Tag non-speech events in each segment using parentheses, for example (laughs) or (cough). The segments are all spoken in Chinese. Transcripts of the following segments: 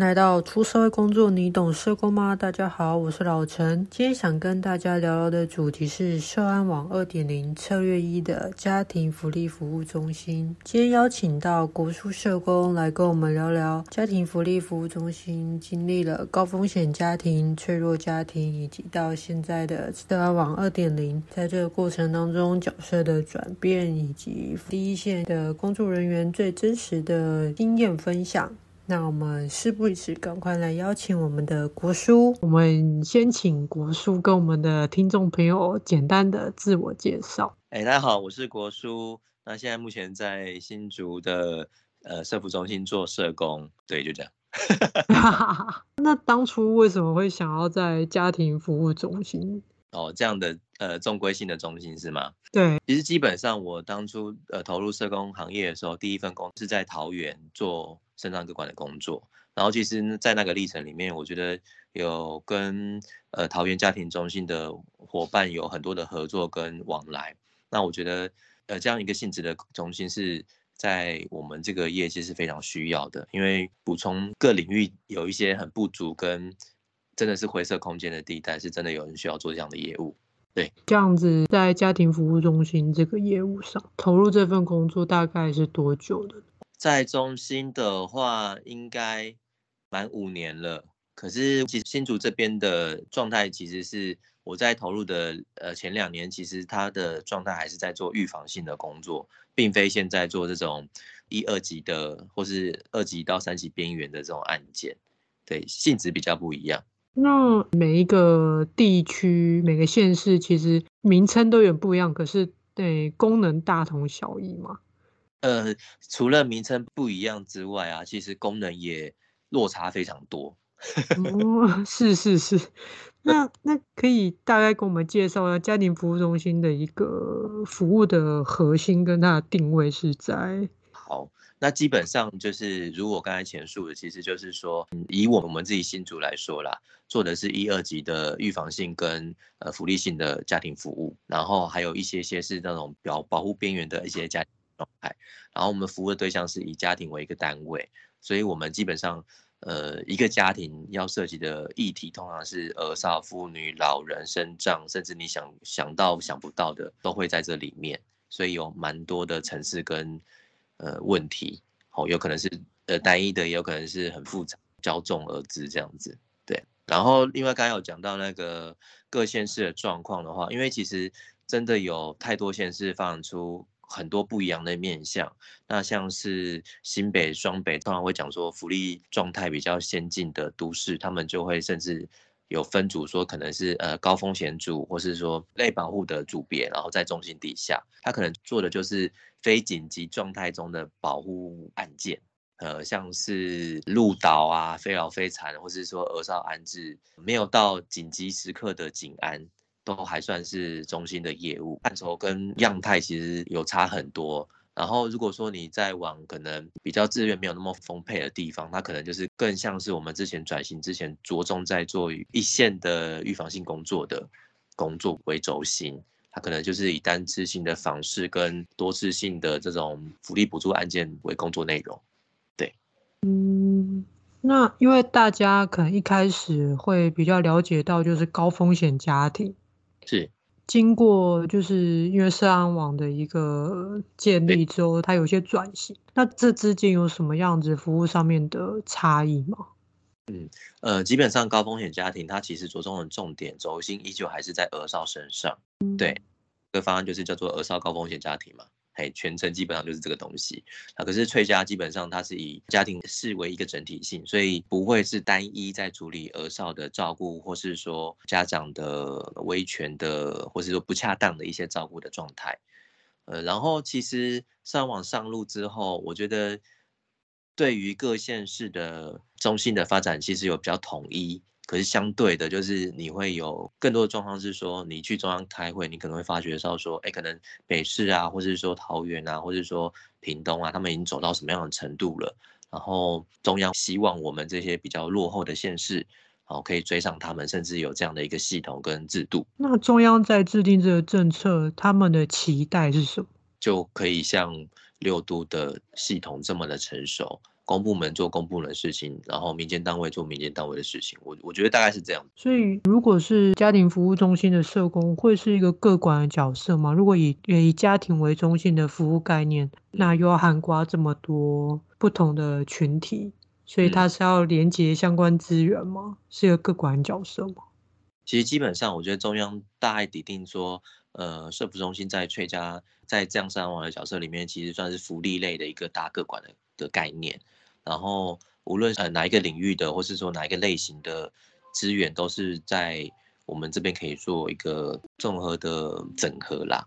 来到出社会工作，你懂社工吗？大家好，我是老陈。今天想跟大家聊聊的主题是社安网二点零策略一的家庭福利服务中心。今天邀请到国书社工来跟我们聊聊家庭福利服务中心经历了高风险家庭、脆弱家庭，以及到现在的社安网二点零，在这个过程当中角色的转变，以及第一线的工作人员最真实的经验分享。那我们事不宜迟，赶快来邀请我们的国叔。我们先请国叔跟我们的听众朋友简单的自我介绍。哎，大家好，我是国叔。那现在目前在新竹的呃社福中心做社工，对，就这样。(laughs) (laughs) 那当初为什么会想要在家庭服务中心？哦，这样的呃正规性的中心是吗？对，其实基本上我当初呃投入社工行业的时候，第一份工是在桃园做。身障个管的工作，然后其实，在那个历程里面，我觉得有跟呃桃园家庭中心的伙伴有很多的合作跟往来。那我觉得，呃，这样一个性质的中心是在我们这个业界是非常需要的，因为补充各领域有一些很不足跟真的是灰色空间的地带，是真的有人需要做这样的业务。对，这样子在家庭服务中心这个业务上投入这份工作大概是多久的？在中心的话，应该满五年了。可是，其实新竹这边的状态，其实是我在投入的呃前两年，其实他的状态还是在做预防性的工作，并非现在做这种一二级的或是二级到三级边缘的这种案件。对，性质比较不一样。那每一个地区、每个县市，其实名称都有不一样，可是对功能大同小异嘛？呃，除了名称不一样之外啊，其实功能也落差非常多。(laughs) 哦，是是是，那 (laughs) 那可以大概给我们介绍一下家庭服务中心的一个服务的核心跟它的定位是在？好，那基本上就是如我刚才前述的，其实就是说，以我们自己新竹来说啦，做的是一二级的预防性跟呃福利性的家庭服务，然后还有一些些是那种保保护边缘的一些家庭。状态，然后我们服务的对象是以家庭为一个单位，所以我们基本上，呃，一个家庭要涉及的议题，通常是儿少、妇女、老人、身障，甚至你想想到想不到的，都会在这里面，所以有蛮多的城市跟呃问题，哦，有可能是呃单一的，也有可能是很复杂、交众而至这样子，对。然后另外刚才有讲到那个各县市的状况的话，因为其实真的有太多县市发展出。很多不一样的面向，那像是新北、双北，通常会讲说福利状态比较先进的都市，他们就会甚至有分组，说可能是呃高风险组，或是说类保护的组别，然后在中心底下，他可能做的就是非紧急状态中的保护案件，呃，像是路倒啊、非劳非残，或是说儿少安置，没有到紧急时刻的警安。都还算是中心的业务范畴跟样态其实有差很多。然后如果说你再往可能比较资源没有那么丰沛的地方，那可能就是更像是我们之前转型之前着重在做一线的预防性工作的工作为轴心，它可能就是以单次性的访视跟多次性的这种福利补助案件为工作内容。对，嗯，那因为大家可能一开始会比较了解到就是高风险家庭。是经过，就是因为社安网的一个建立之后，它有些转型。那这之间有什么样子服务上面的差异吗？嗯，呃，基本上高风险家庭它其实着重的重点轴心依旧还是在儿少身上。嗯、对，这个方案就是叫做儿少高风险家庭嘛。哎，全程基本上就是这个东西啊。可是翠家基本上它是以家庭视为一个整体性，所以不会是单一在处理儿少的照顾，或是说家长的威权的，或是说不恰当的一些照顾的状态。呃，然后其实上网上路之后，我觉得对于各县市的中心的发展，其实有比较统一。可是相对的，就是你会有更多的状况是说，你去中央开会，你可能会发觉到说，哎，可能北市啊，或者是说桃园啊，或者是说屏东啊，他们已经走到什么样的程度了？然后中央希望我们这些比较落后的县市，哦可以追上他们，甚至有这样的一个系统跟制度。那中央在制定这个政策，他们的期待是什么？就可以像六都的系统这么的成熟。公部门做公部门的事情，然后民间单位做民间单位的事情。我我觉得大概是这样。所以，如果是家庭服务中心的社工，会是一个各管的角色吗？如果以以家庭为中心的服务概念，那又要涵盖这么多不同的群体，所以他是要连接相关资源吗？嗯、是一个各管角色吗？其实基本上，我觉得中央大概拟定说，呃，社福中心在翠家在这样社安网的角色里面，其实算是福利类的一个大各管的的概念。然后，无论呃哪一个领域的，或是说哪一个类型的资源，都是在我们这边可以做一个综合的整合啦。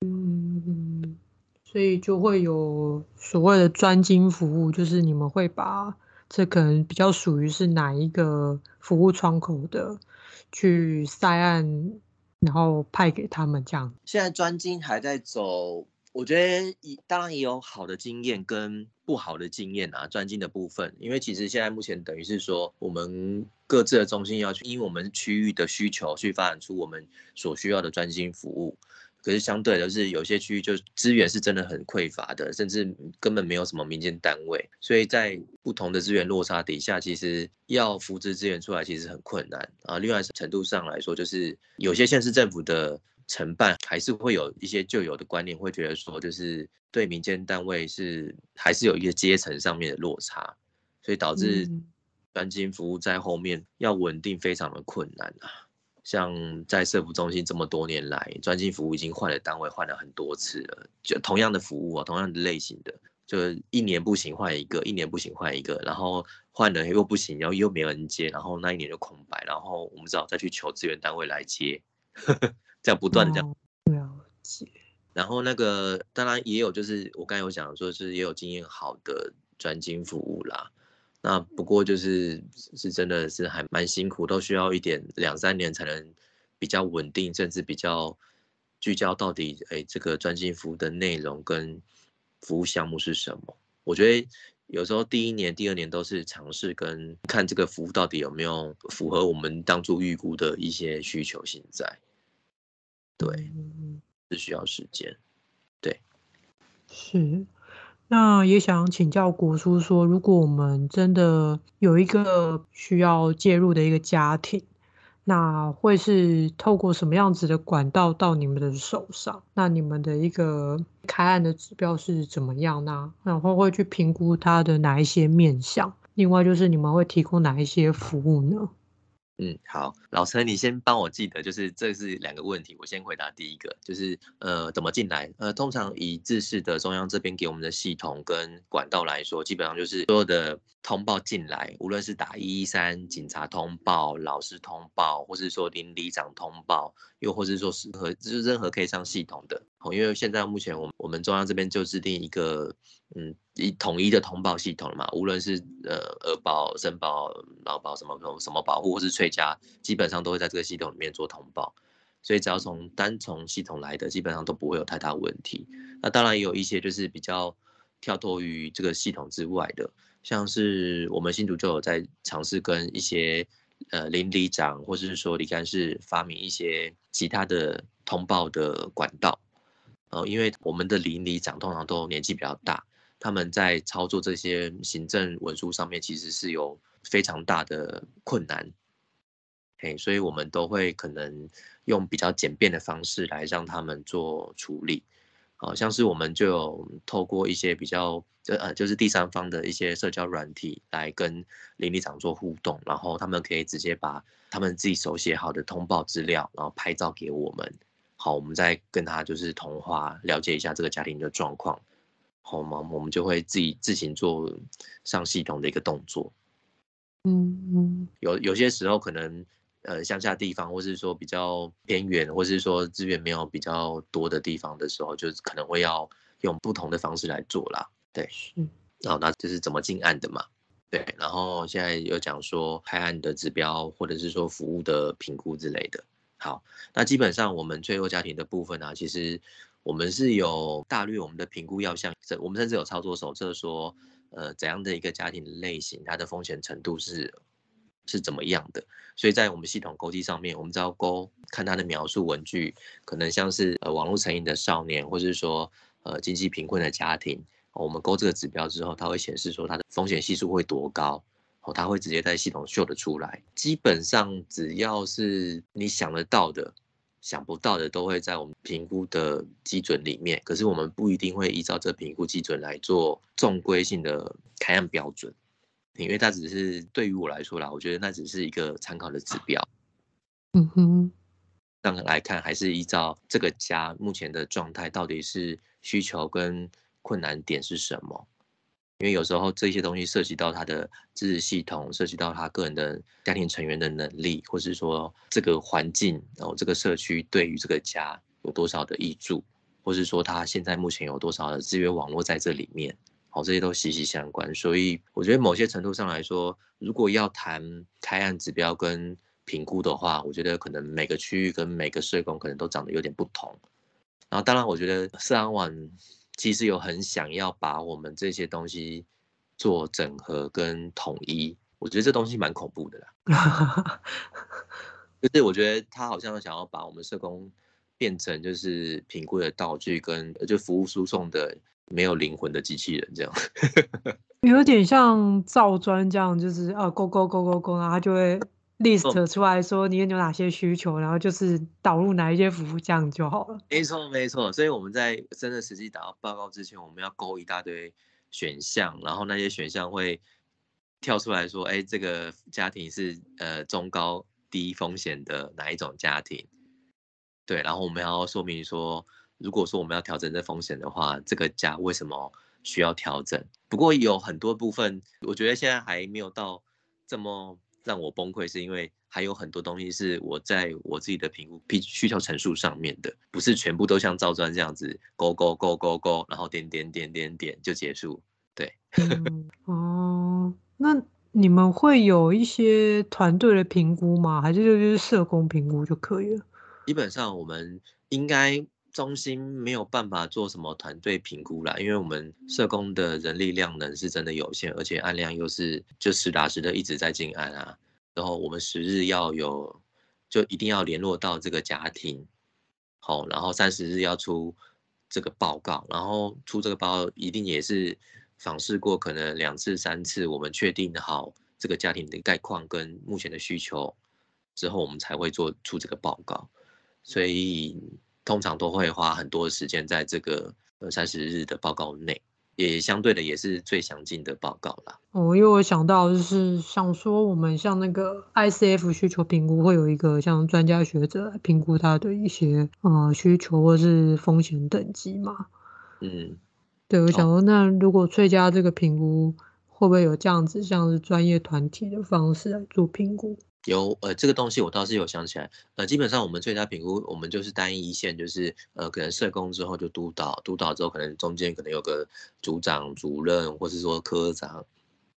嗯，所以就会有所谓的专精服务，就是你们会把这可能比较属于是哪一个服务窗口的去塞案，然后派给他们这样。现在专精还在走。我觉得当然也有好的经验跟不好的经验啊，专精的部分，因为其实现在目前等于是说，我们各自的中心要去，因为我们区域的需求去发展出我们所需要的专精服务。可是相对的是，有些区域就资源是真的很匮乏的，甚至根本没有什么民间单位，所以在不同的资源落差底下，其实要扶植资源出来其实很困难啊。另外程度上来说，就是有些县市政府的。承办还是会有一些旧有的观念，会觉得说，就是对民间单位是还是有一个阶层上面的落差，所以导致专精服务在后面要稳定非常的困难啊。像在社福中心这么多年来，专精服务已经换了单位，换了很多次了，就同样的服务啊，同样的类型的，就一年不行换一个，一年不行换一个，然后换了又不行，然后又没有人接，然后那一年就空白，然后我们只好再去求资源单位来接。这样不断的这样，了解。然后那个当然也有，就是我刚才有讲说，是也有经验好的专精服务啦。那不过就是是真的是还蛮辛苦，都需要一点两三年才能比较稳定，甚至比较聚焦到底，哎，这个专精服务的内容跟服务项目是什么？我觉得有时候第一年、第二年都是尝试跟看这个服务到底有没有符合我们当初预估的一些需求性在。对，是需要时间。对，是。那也想请教国叔说，如果我们真的有一个需要介入的一个家庭，那会是透过什么样子的管道到你们的手上？那你们的一个开案的指标是怎么样呢？然后会去评估它的哪一些面向？另外就是你们会提供哪一些服务呢？嗯，好，老陈，你先帮我记得，就是这是两个问题，我先回答第一个，就是呃怎么进来？呃，通常以制式的中央这边给我们的系统跟管道来说，基本上就是所有的通报进来，无论是打一一三警察通报、老师通报，或是说邻里长通报，又或是说适合就是任何可以上系统的，哦，因为现在目前我们我们中央这边就制定一个。嗯，一统一的通报系统了嘛，无论是呃儿保、生保、劳保什么什么什么保护，或是翠家，基本上都会在这个系统里面做通报，所以只要从单从系统来的，基本上都不会有太大问题。那当然也有一些就是比较跳脱于这个系统之外的，像是我们新竹就有在尝试跟一些呃邻里长，或者是说里干事发明一些其他的通报的管道，呃，因为我们的邻里长通常都年纪比较大。他们在操作这些行政文书上面，其实是有非常大的困难，嘿，所以我们都会可能用比较简便的方式来让他们做处理，好像是我们就有透过一些比较呃就是第三方的一些社交软体来跟邻里长做互动，然后他们可以直接把他们自己手写好的通报资料，然后拍照给我们，好，我们再跟他就是通话，了解一下这个家庭的状况。好吗？我们就会自己自行做上系统的一个动作。嗯嗯，有有些时候可能呃乡下地方，或是说比较偏远，或是说资源没有比较多的地方的时候，就可能会要用不同的方式来做啦。对，嗯，然后那就是怎么进案的嘛。对，然后现在有讲说开案的指标，或者是说服务的评估之类的。好，那基本上我们脆弱家庭的部分呢，啊，其实。我们是有大略我们的评估要项，我们甚至有操作手册说，呃，怎样的一个家庭类型，它的风险程度是是怎么样的。所以在我们系统勾稽上面，我们只要勾看它的描述文句，可能像是呃网络成瘾的少年，或是说呃经济贫困的家庭，我们勾这个指标之后，它会显示说它的风险系数会多高，哦，它会直接在系统秀得出来。基本上只要是你想得到的、想不到的，都会在我们评估的基准里面。可是我们不一定会依照这评估基准来做正规性的开案标准，因为它只是对于我来说啦，我觉得那只是一个参考的指标。嗯哼。这样来看，还是依照这个家目前的状态，到底是需求跟困难点是什么？因为有时候这些东西涉及到他的知识系统，涉及到他个人的家庭成员的能力，或是说这个环境，然后这个社区对于这个家有多少的挹注，或是说他现在目前有多少的资源网络在这里面，好，这些都息息相关。所以我觉得某些程度上来说，如果要谈开案指标跟评估的话，我觉得可能每个区域跟每个社工可能都长得有点不同。然后，当然，我觉得社安网其实有很想要把我们这些东西做整合跟统一。我觉得这东西蛮恐怖的啦，(laughs) 就是我觉得他好像想要把我们社工变成就是评估的道具跟就服务输送的没有灵魂的机器人这样。(laughs) 有点像造砖这样，就是啊勾勾勾勾勾，然后他就会。list 出来说你有哪些需求，然后就是导入哪一些服务，这样就好了。没错，没错。所以我们在真的实际打到报告之前，我们要勾一大堆选项，然后那些选项会跳出来说，哎，这个家庭是呃中高低风险的哪一种家庭？对，然后我们要说明说，如果说我们要调整这风险的话，这个价为什么需要调整？不过有很多部分，我觉得现在还没有到这么。让我崩溃是因为还有很多东西是我在我自己的评估需求陈述上面的，不是全部都像赵专这样子勾勾勾勾勾，然后点点点点点就结束。对，嗯、哦，那你们会有一些团队的评估吗？还是就是社工评估就可以了？基本上我们应该。中心没有办法做什么团队评估啦，因为我们社工的人力量能是真的有限，而且案量又是就实打实的一直在进案啊。然后我们十日要有，就一定要联络到这个家庭，好，然后三十日要出这个报告，然后出这个报告一定也是访视过可能两次三次，我们确定好这个家庭的概况跟目前的需求之后，我们才会做出这个报告，所以。通常都会花很多时间在这个呃三十日的报告内，也相对的也是最详尽的报告啦。哦，因为我想到就是想说，我们像那个 ICF 需求评估会有一个像专家学者来评估他的一些呃需求或是风险等级嘛。嗯，对，我想说，那如果最佳这个评估会不会有这样子像是专业团体的方式来做评估？有呃，这个东西我倒是有想起来，呃，基本上我们最佳评估，我们就是单一线，就是呃，可能社工之后就督导，督导之后可能中间可能有个组长、主任，或是说科长、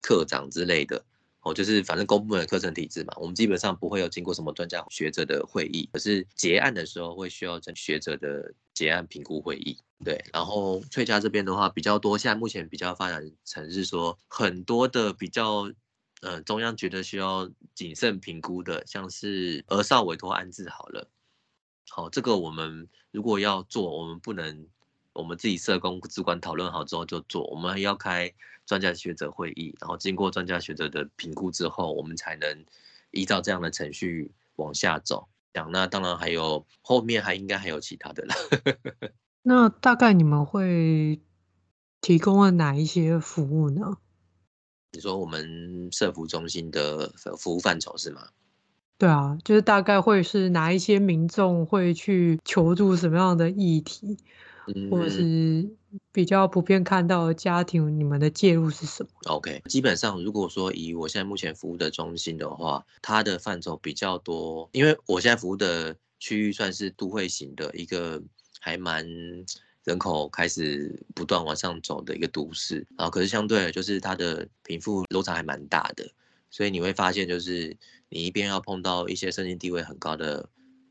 课长之类的，哦，就是反正公部门的课程体制嘛，我们基本上不会有经过什么专家学者的会议，可是结案的时候会需要这学者的结案评估会议，对，然后翠家这边的话比较多，现在目前比较发展成是说很多的比较。呃，中央觉得需要谨慎评估的，像是儿少委托安置好了，好，这个我们如果要做，我们不能我们自己社工主管讨论好之后就做，我们还要开专家学者会议，然后经过专家学者的评估之后，我们才能依照这样的程序往下走。讲那当然还有后面还应该还有其他的啦。(laughs) 那大概你们会提供了哪一些服务呢？你说我们社服中心的服务范畴是吗？对啊，就是大概会是哪一些民众会去求助什么样的议题，嗯、或者是比较普遍看到的家庭，你们的介入是什么？OK，基本上如果说以我现在目前服务的中心的话，它的范畴比较多，因为我现在服务的区域算是都会型的一个，还蛮。人口开始不断往上走的一个都市，然后可是相对就是它的贫富落差还蛮大的，所以你会发现就是你一边要碰到一些身经地位很高的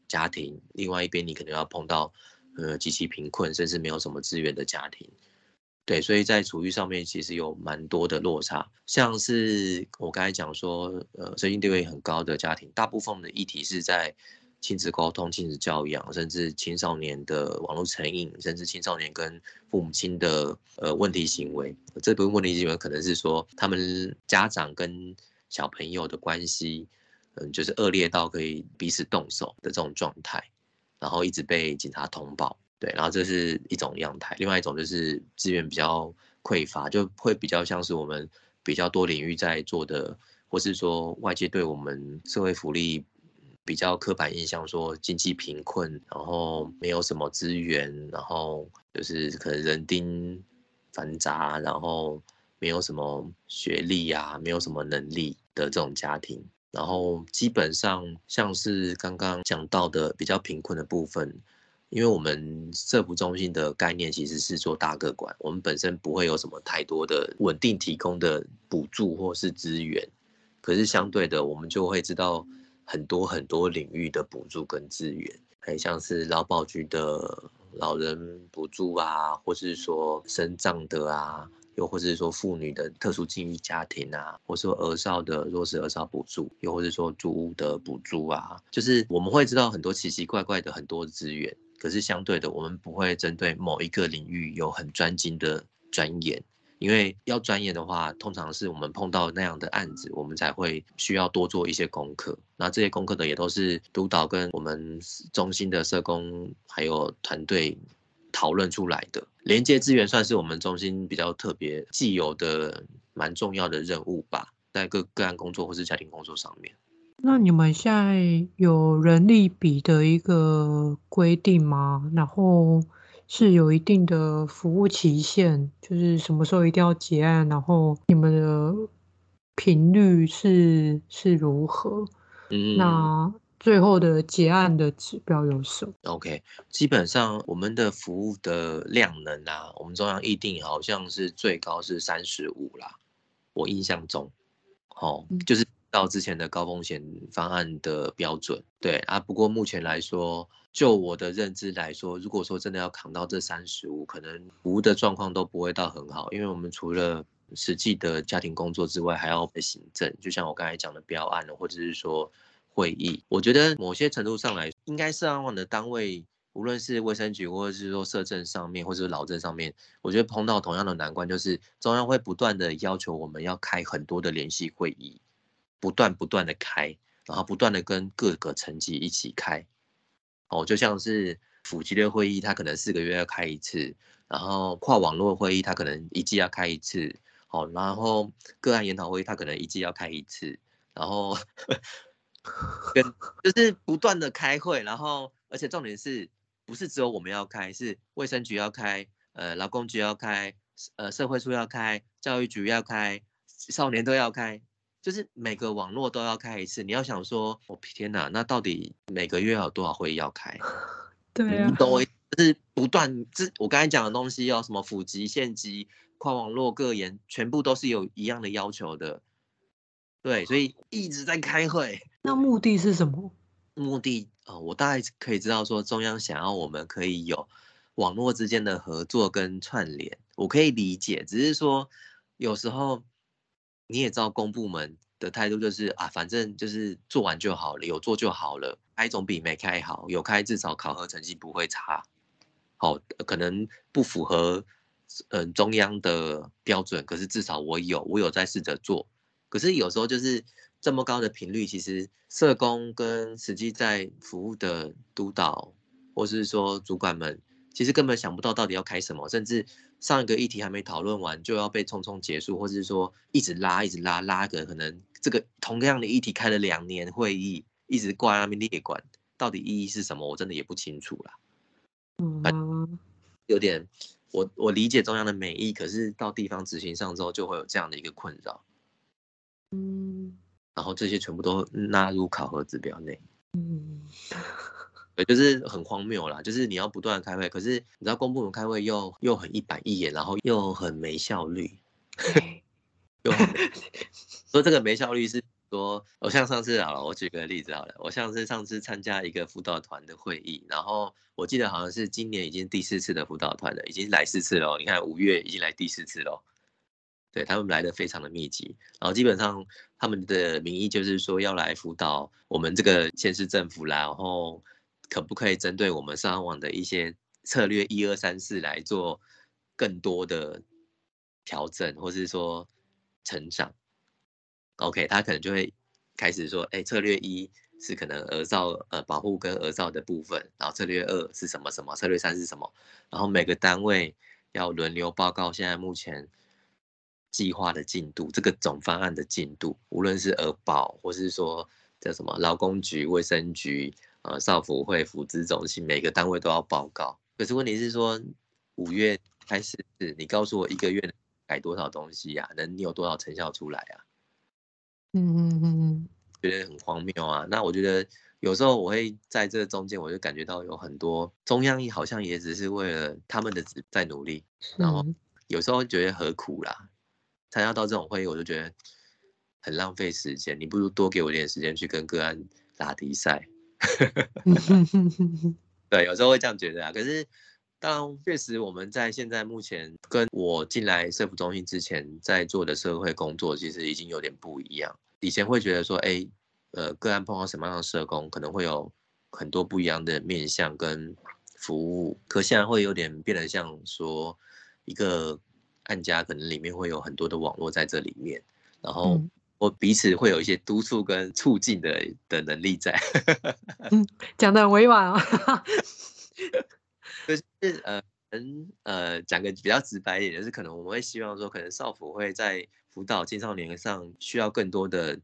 家庭，另外一边你可能要碰到呃极其贫困甚至没有什么资源的家庭，对，所以在处遇上面其实有蛮多的落差，像是我刚才讲说呃身经地位很高的家庭，大部分的议题是在亲子沟通、亲子教养，甚至青少年的网络成瘾，甚至青少年跟父母亲的呃问题行为。这部分问题行为可能是说他们家长跟小朋友的关系，嗯，就是恶劣到可以彼此动手的这种状态，然后一直被警察通报。对，然后这是一种样态，另外一种就是资源比较匮乏，就会比较像是我们比较多领域在做的，或是说外界对我们社会福利比较刻板印象，说经济贫困，然后没有什么资源，然后就是可能人丁繁杂，然后没有什么学历啊，没有什么能力的这种家庭，然后基本上像是刚刚讲到的比较贫困的部分。因为我们社福中心的概念其实是做大个管，我们本身不会有什么太多的稳定提供的补助或是资源，可是相对的，我们就会知道很多很多领域的补助跟资源，很像是劳保局的老人补助啊，或是说生障的啊，又或是说妇女的特殊境遇家庭啊，或是说儿少的弱势儿少补助，又或是说租屋的补助啊，就是我们会知道很多奇奇怪怪的很多资源。可是相对的，我们不会针对某一个领域有很专精的专研，因为要专业的话，通常是我们碰到那样的案子，我们才会需要多做一些功课。那这些功课的也都是督导跟我们中心的社工还有团队讨论出来的。连接资源算是我们中心比较特别既有的蛮重要的任务吧，在个个案工作或是家庭工作上面。那你们现在有人力比的一个规定吗？然后是有一定的服务期限，就是什么时候一定要结案？然后你们的频率是是如何？嗯，那最后的结案的指标有什么？OK，基本上我们的服务的量能啊，我们中央议定好像是最高是三十五啦，我印象中，哦，就是。到之前的高风险方案的标准，对啊。不过目前来说，就我的认知来说，如果说真的要扛到这三十五，可能服务的状况都不会到很好，因为我们除了实际的家庭工作之外，还要行政，就像我刚才讲的标案或者是说会议。我觉得某些程度上来，应该社安网的单位，无论是卫生局或者是说社政上面，或者是劳政上面，我觉得碰到同样的难关，就是中央会不断的要求我们要开很多的联系会议。不断不断的开，然后不断的跟各个层级一起开，哦，就像是府级的会议，它可能四个月要开一次，然后跨网络会议，它可能一季要开一次，哦，然后个案研讨会，它可能一季要开一次，然后跟就是不断的开会，然后而且重点是不是只有我们要开，是卫生局要开，呃，劳工局要开，呃，社会处要开，教育局要开，少年都要开。就是每个网络都要开一次，你要想说，我、哦、天哪，那到底每个月有多少会议要开？(laughs) 对啊，都就是不断，这我刚才讲的东西要什么辅级、县级、跨网络、各研，全部都是有一样的要求的。对，所以一直在开会。(laughs) 那目的是什么？(laughs) 目的啊、呃，我大概可以知道说，中央想要我们可以有网络之间的合作跟串联，我可以理解，只是说有时候。你也知道公部门的态度就是啊，反正就是做完就好了，有做就好了，开总比没开好，有开至少考核成绩不会差。好，可能不符合嗯、中央的标准，可是至少我有，我有在试着做。可是有时候就是这么高的频率，其实社工跟实际在服务的督导，或是说主管们，其实根本想不到到底要开什么，甚至。上一个议题还没讨论完，就要被匆匆结束，或者是说一直拉，一直拉，拉个可能这个同样的议题开了两年会议，一直挂那边列管，到底意义是什么？我真的也不清楚啦。嗯，有点，我我理解中央的美意，可是到地方执行上之后，就会有这样的一个困扰。嗯，然后这些全部都纳入考核指标内。嗯。对，就是很荒谬啦，就是你要不断开会，可是你知道公部门开会又又很一板一眼，然后又很没效率，又很没 (laughs) 说这个没效率是说，我像上次好了，我举个例子好了，我像是上次参加一个辅导团的会议，然后我记得好像是今年已经第四次的辅导团了，已经来四次了，你看五月已经来第四次了，对，他们来的非常的密集，然后基本上他们的名义就是说要来辅导我们这个县市政府啦，然后可不可以针对我们上网的一些策略一二三四来做更多的调整，或是说成长。OK，他可能就会开始说，哎，策略一是可能儿少呃保护跟儿少的部分，然后策略二是什么什么，策略三是什么，然后每个单位要轮流报告现在目前计划的进度，这个总方案的进度，无论是儿保或是说叫什么劳工局、卫生局、呃少辅会、福祉中心，每个单位都要报告。可是问题是说，五月开始，你告诉我一个月改多少东西呀、啊？能你有多少成效出来啊？嗯嗯嗯嗯，觉得很荒谬啊。那我觉得有时候我会在这中间，我就感觉到有很多中央好像也只是为了他们的在努力，然后有时候觉得何苦啦？参加到这种会议，我就觉得很浪费时间。你不如多给我点时间去跟个案打比赛。(laughs) 对，有时候会这样觉得啊。可是。当然，确实我们在现在目前跟我进来社福中心之前在做的社会工作，其实已经有点不一样。以前会觉得说，哎，呃，个案碰到什么样的社工，可能会有很多不一样的面向跟服务。可现在会有点变得像说，一个案家可能里面会有很多的网络在这里面，然后我彼此会有一些督促跟促进的的能力在。(laughs) 嗯，讲的很委婉哦。就是呃，能呃讲个比较直白一点，就是可能我们会希望说，可能少辅会在辅导青少年上需要更多的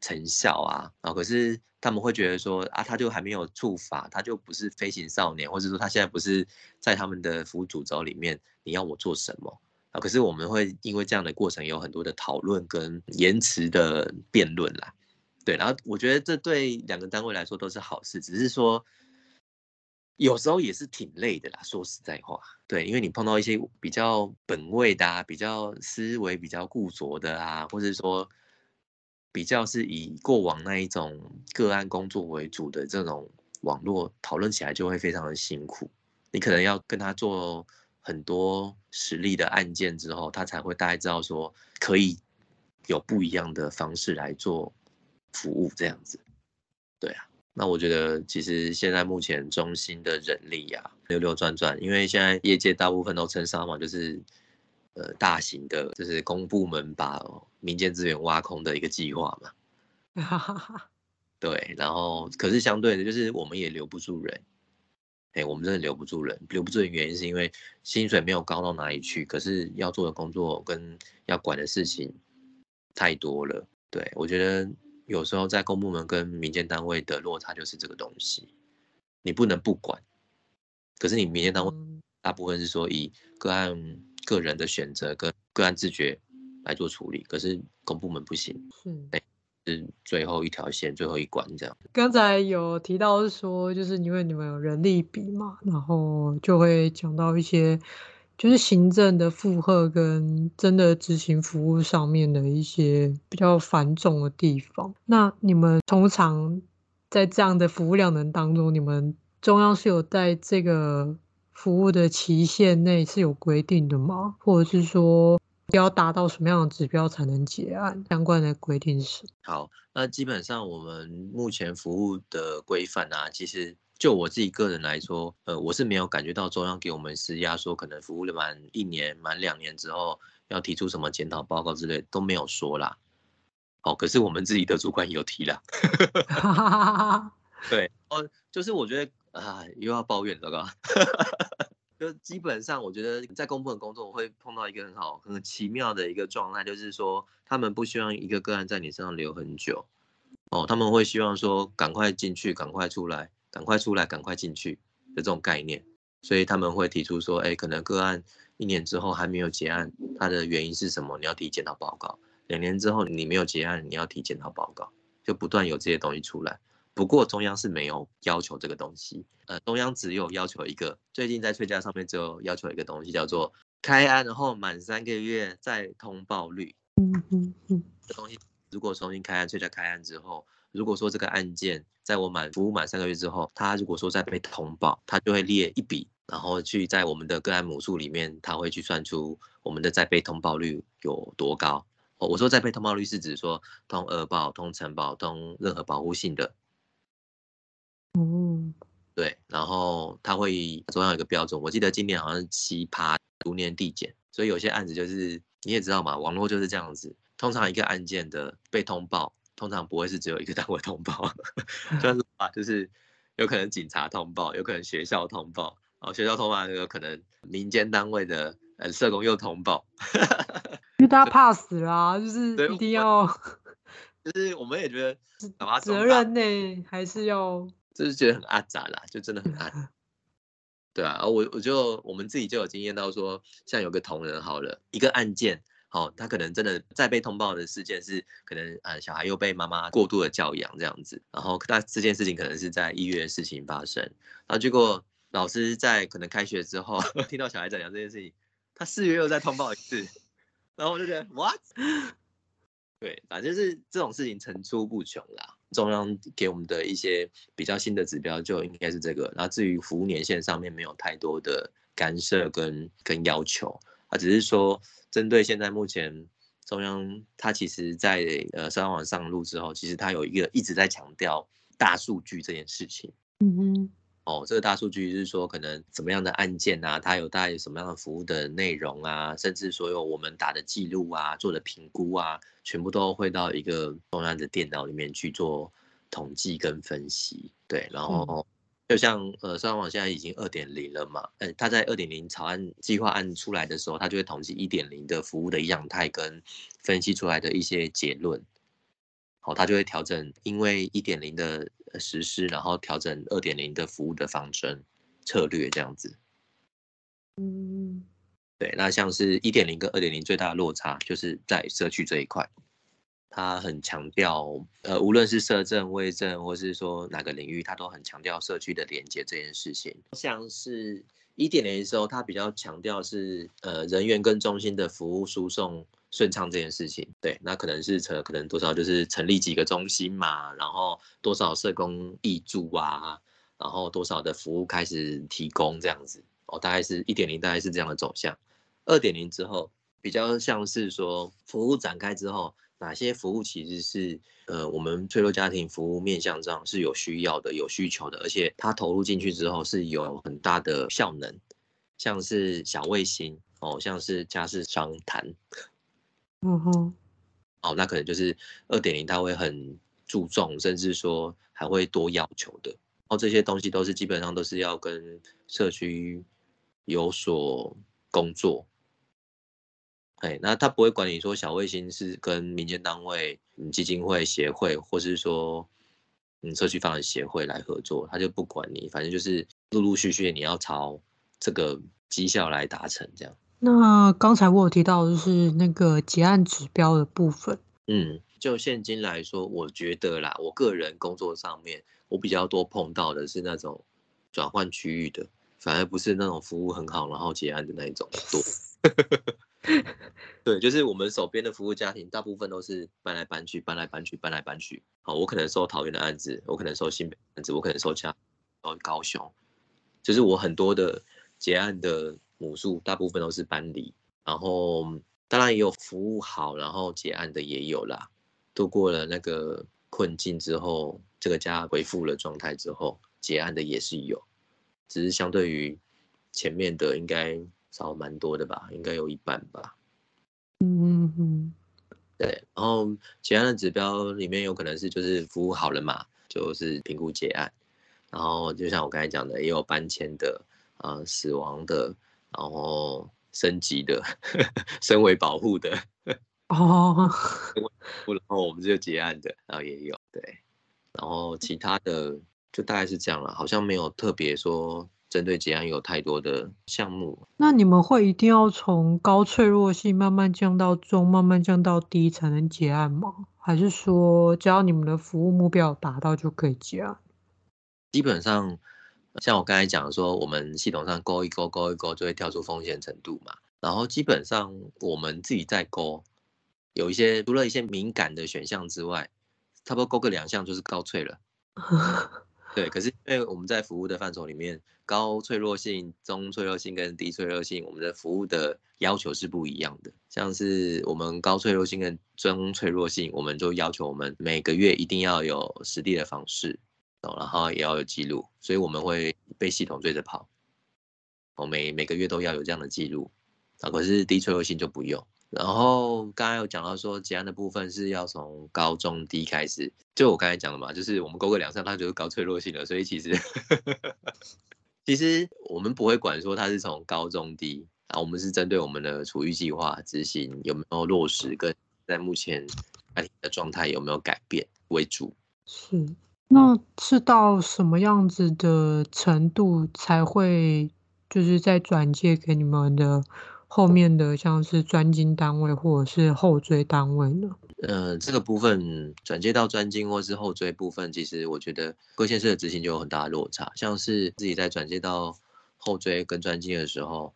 成效啊，然后可是他们会觉得说啊，他就还没有触法，他就不是飞行少年，或者说他现在不是在他们的服务主轴里面，你要我做什么可是我们会因为这样的过程有很多的讨论跟延迟的辩论啦，对，然后我觉得这对两个单位来说都是好事，只是说。有时候也是挺累的啦，说实在话，对，因为你碰到一些比较本位的啊，比较思维比较固着的啊，或者说比较是以过往那一种个案工作为主的这种网络讨论起来就会非常的辛苦。你可能要跟他做很多实例的案件之后，他才会大概知道说可以有不一样的方式来做服务这样子，对啊。那我觉得，其实现在目前中心的人力呀、啊，流流转转，因为现在业界大部分都称上嘛，就是呃大型的，就是公部门把民间资源挖空的一个计划嘛。(laughs) 对，然后可是相对的，就是我们也留不住人。哎，我们真的留不住人，留不住的原因是因为薪水没有高到哪里去，可是要做的工作跟要管的事情太多了。对，我觉得。有时候在公部门跟民间单位的落差就是这个东西，你不能不管，可是你民间单位大部分是说以个案个人的选择跟个案自觉来做处理，可是公部门不行，是，是是最后一条线，最后一关这样。刚才有提到说，就是因为你们有人力比嘛，然后就会讲到一些。就是行政的负荷跟真的执行服务上面的一些比较繁重的地方。那你们通常在这样的服务量能当中，你们中央是有在这个服务的期限内是有规定的吗？或者是说要达到什么样的指标才能结案？相关的规定是？好，那基本上我们目前服务的规范啊，其实。就我自己个人来说，呃，我是没有感觉到中央给我们施压，说可能服务了满一年、满两年之后要提出什么检讨报告之类都没有说啦。哦，可是我们自己的主管有提啦。(laughs) 对，哦，就是我觉得啊，又要抱怨这个，就基本上我觉得在公部门工作，我会碰到一个很好、很奇妙的一个状态，就是说他们不希望一个个案在你身上留很久，哦，他们会希望说赶快进去，赶快出来。赶快出来，赶快进去的这种概念，所以他们会提出说，哎，可能个案一年之后还没有结案，它的原因是什么？你要提检讨报告。两年之后你没有结案，你要提检讨报告，就不断有这些东西出来。不过中央是没有要求这个东西，呃，中央只有要求一个，最近在税家上面只有要求一个东西，叫做开案后满三个月再通报率。嗯嗯嗯，这东西如果重新开案，催家开案之后。如果说这个案件在我满服务满三个月之后，他如果说再被通报，他就会列一笔，然后去在我们的个案母数里面，他会去算出我们的再被通报率有多高。哦，我说再被通报率是指说通二报、通成保、通任何保护性的。嗯，对，然后它会中央有一个标准，我记得今年好像是七趴逐年递减，所以有些案子就是你也知道嘛，网络就是这样子，通常一个案件的被通报，通常不会是只有一个单位通报，(laughs) 就 (laughs) 是啊，就是有可能警察通报，有可能学校通报，哦，学校通报有可能民间单位的呃社工又通报，(laughs) 因为大家怕死啦，就是一定要，就是我们也觉得责任呢还是要，就是觉得很阿杂啦，就真的很阿，(laughs) 对啊，我我就我们自己就有经验到说，像有个同仁好了，一个案件。好、哦，他可能真的再被通报的事件是，可能呃小孩又被妈妈过度的教养这样子，然后那这件事情可能是在一月的事情发生，然后结果老师在可能开学之后 (laughs) 听到小孩在讲这件事情，他四月又再通报一次，然后我就觉得 what？(laughs) 对，反正就是这种事情层出不穷啦。中央给我们的一些比较新的指标就应该是这个，然后至于服务年限上面没有太多的干涉跟跟要求，啊，只是说。针对现在目前中央，它其实在呃社安网上路之后，其实它有一个一直在强调大数据这件事情。嗯哼，哦，这个大数据就是说，可能什么样的案件啊，它有带什么样的服务的内容啊，甚至所有我们打的记录啊、做的评估啊，全部都会到一个中央的电脑里面去做统计跟分析。对，然后。嗯就像呃，上网现在已经二点零了嘛，呃，他在二点零草案计划案出来的时候，他就会统计一点零的服务的样态跟分析出来的一些结论，好，他就会调整，因为一点零的实施，然后调整二点零的服务的方针策略这样子。嗯，对，那像是一点零跟二点零最大的落差，就是在社区这一块。他很强调，呃，无论是社政、卫政，或是说哪个领域，他都很强调社区的连接这件事情。像是一点零的时候，他比较强调是，呃，人员跟中心的服务输送顺畅这件事情。对，那可能是成，可能多少就是成立几个中心嘛，然后多少社工挹注啊，然后多少的服务开始提供这样子。哦，大概是一点零，大概是这样的走向。二点零之后，比较像是说服务展开之后。哪些服务其实是呃，我们脆弱家庭服务面向上是有需要的、有需求的，而且它投入进去之后是有很大的效能，像是小卫星哦，像是家事商谈，嗯哼，哦，那可能就是二点零，他会很注重，甚至说还会多要求的，哦，这些东西都是基本上都是要跟社区有所工作。哎，那他不会管你说小卫星是跟民间单位、嗯基金会、协会，或是说嗯社区发展协会来合作，他就不管你，反正就是陆陆续续你要朝这个绩效来达成这样。那刚才我有提到就是那个结案指标的部分，嗯，就现今来说，我觉得啦，我个人工作上面，我比较多碰到的是那种转换区域的，反而不是那种服务很好然后结案的那一种多。(laughs) 对，就是我们手边的服务家庭，大部分都是搬来搬去，搬来搬去，搬来搬去。好，我可能收桃园的案子，我可能收新北的案子，我可能收嘉义、高雄。就是我很多的结案的母数，大部分都是搬离。然后当然也有服务好，然后结案的也有啦。度过了那个困境之后，这个家恢复了状态之后，结案的也是有，只是相对于前面的应该。少蛮多的吧，应该有一半吧。嗯嗯嗯，对。然后结案的指标里面有可能是就是服务好了嘛，就是评估结案。然后就像我刚才讲的，也有搬迁的，呃，死亡的，然后升级的，(laughs) 升为保护的。哦。然后我们就结案的，然后也有对。然后其他的就大概是这样了，好像没有特别说。针对结案有太多的项目，那你们会一定要从高脆弱性慢慢降到中，慢慢降到低才能结案吗？还是说只要你们的服务目标达到就可以结案？基本上，像我刚才讲说，我们系统上勾一勾，勾一勾就会跳出风险程度嘛。然后基本上我们自己在勾，有一些除了一些敏感的选项之外，差不多勾个两项就是高脆了。(laughs) 对，可是因为我们在服务的范畴里面。高脆弱性、中脆弱性跟低脆弱性，我们的服务的要求是不一样的。像是我们高脆弱性跟中脆弱性，我们就要求我们每个月一定要有实地的访视，然后也要有记录，所以我们会被系统追着跑。我每每个月都要有这样的记录啊，可是低脆弱性就不用。然后刚才有讲到说结案的部分是要从高中低开始，就我刚才讲的嘛，就是我们勾个两三，它就是高脆弱性了。所以其实 (laughs) 其实我们不会管说它是从高中低啊，我们是针对我们的处育计划执行有没有落实，跟在目前家庭的状态有没有改变为主。是，那是到什么样子的程度才会就是在转借给你们的？后面的像是专精单位或者是后追单位呢？呃，这个部分转接到专精或是后追部分，其实我觉得各县市的执行就有很大的落差。像是自己在转接到后追跟专精的时候，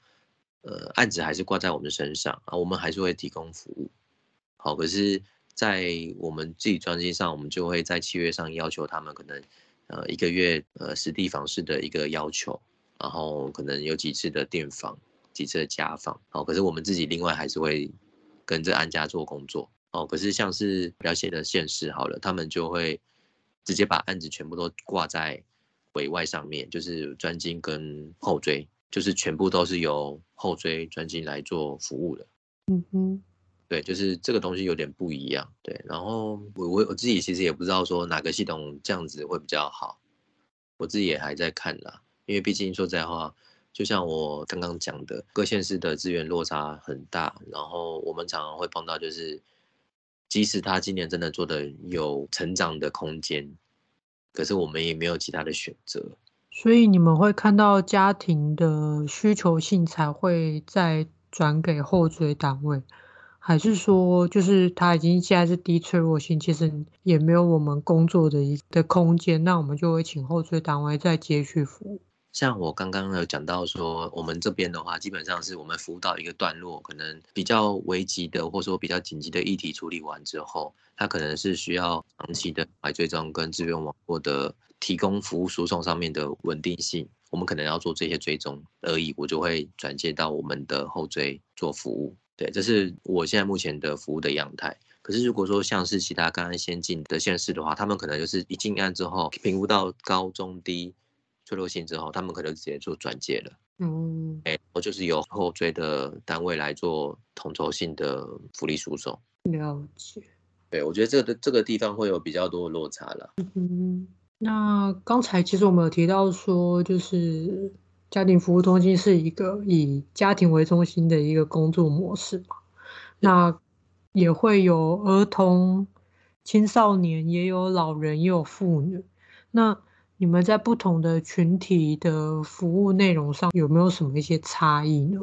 呃，案子还是挂在我们身上啊，我们还是会提供服务。好，可是，在我们自己专精上，我们就会在契约上要求他们可能呃一个月呃实地访视的一个要求，然后可能有几次的电访。几次的家访，哦，可是我们自己另外还是会跟着安家做工作，哦，可是像是比较小的现实好了，他们就会直接把案子全部都挂在委外上面，就是专精跟后追，就是全部都是由后追专精来做服务的。嗯哼，对，就是这个东西有点不一样，对。然后我我我自己其实也不知道说哪个系统这样子会比较好，我自己也还在看啦，因为毕竟说实在话。就像我刚刚讲的，各县市的资源落差很大，然后我们常常会碰到，就是即使他今年真的做的有成长的空间，可是我们也没有其他的选择。所以你们会看到家庭的需求性才会再转给后追单位，还是说就是他已经现在是低脆弱性，其实也没有我们工作的一的空间，那我们就会请后追单位再接续服务。像我刚刚有讲到说，我们这边的话，基本上是我们服务到一个段落，可能比较危急的，或者说比较紧急的议题处理完之后，它可能是需要长期的来追踪跟资源网络的提供服务输送上面的稳定性，我们可能要做这些追踪而已，我就会转接到我们的后追做服务。对，这是我现在目前的服务的样态。可是如果说像是其他刚刚先进的县市的话，他们可能就是一进案之后评估到高中低。脆弱性之后，他们可能直接做转介了。嗯，哎，我就是由后追的单位来做统筹性的福利输送。了解。对，我觉得这个这个地方会有比较多的落差了。嗯，那刚才其实我们有提到说，就是家庭服务中心是一个以家庭为中心的一个工作模式嘛。那也会有儿童、青少年，也有老人，也有妇女。那你们在不同的群体的服务内容上有没有什么一些差异呢？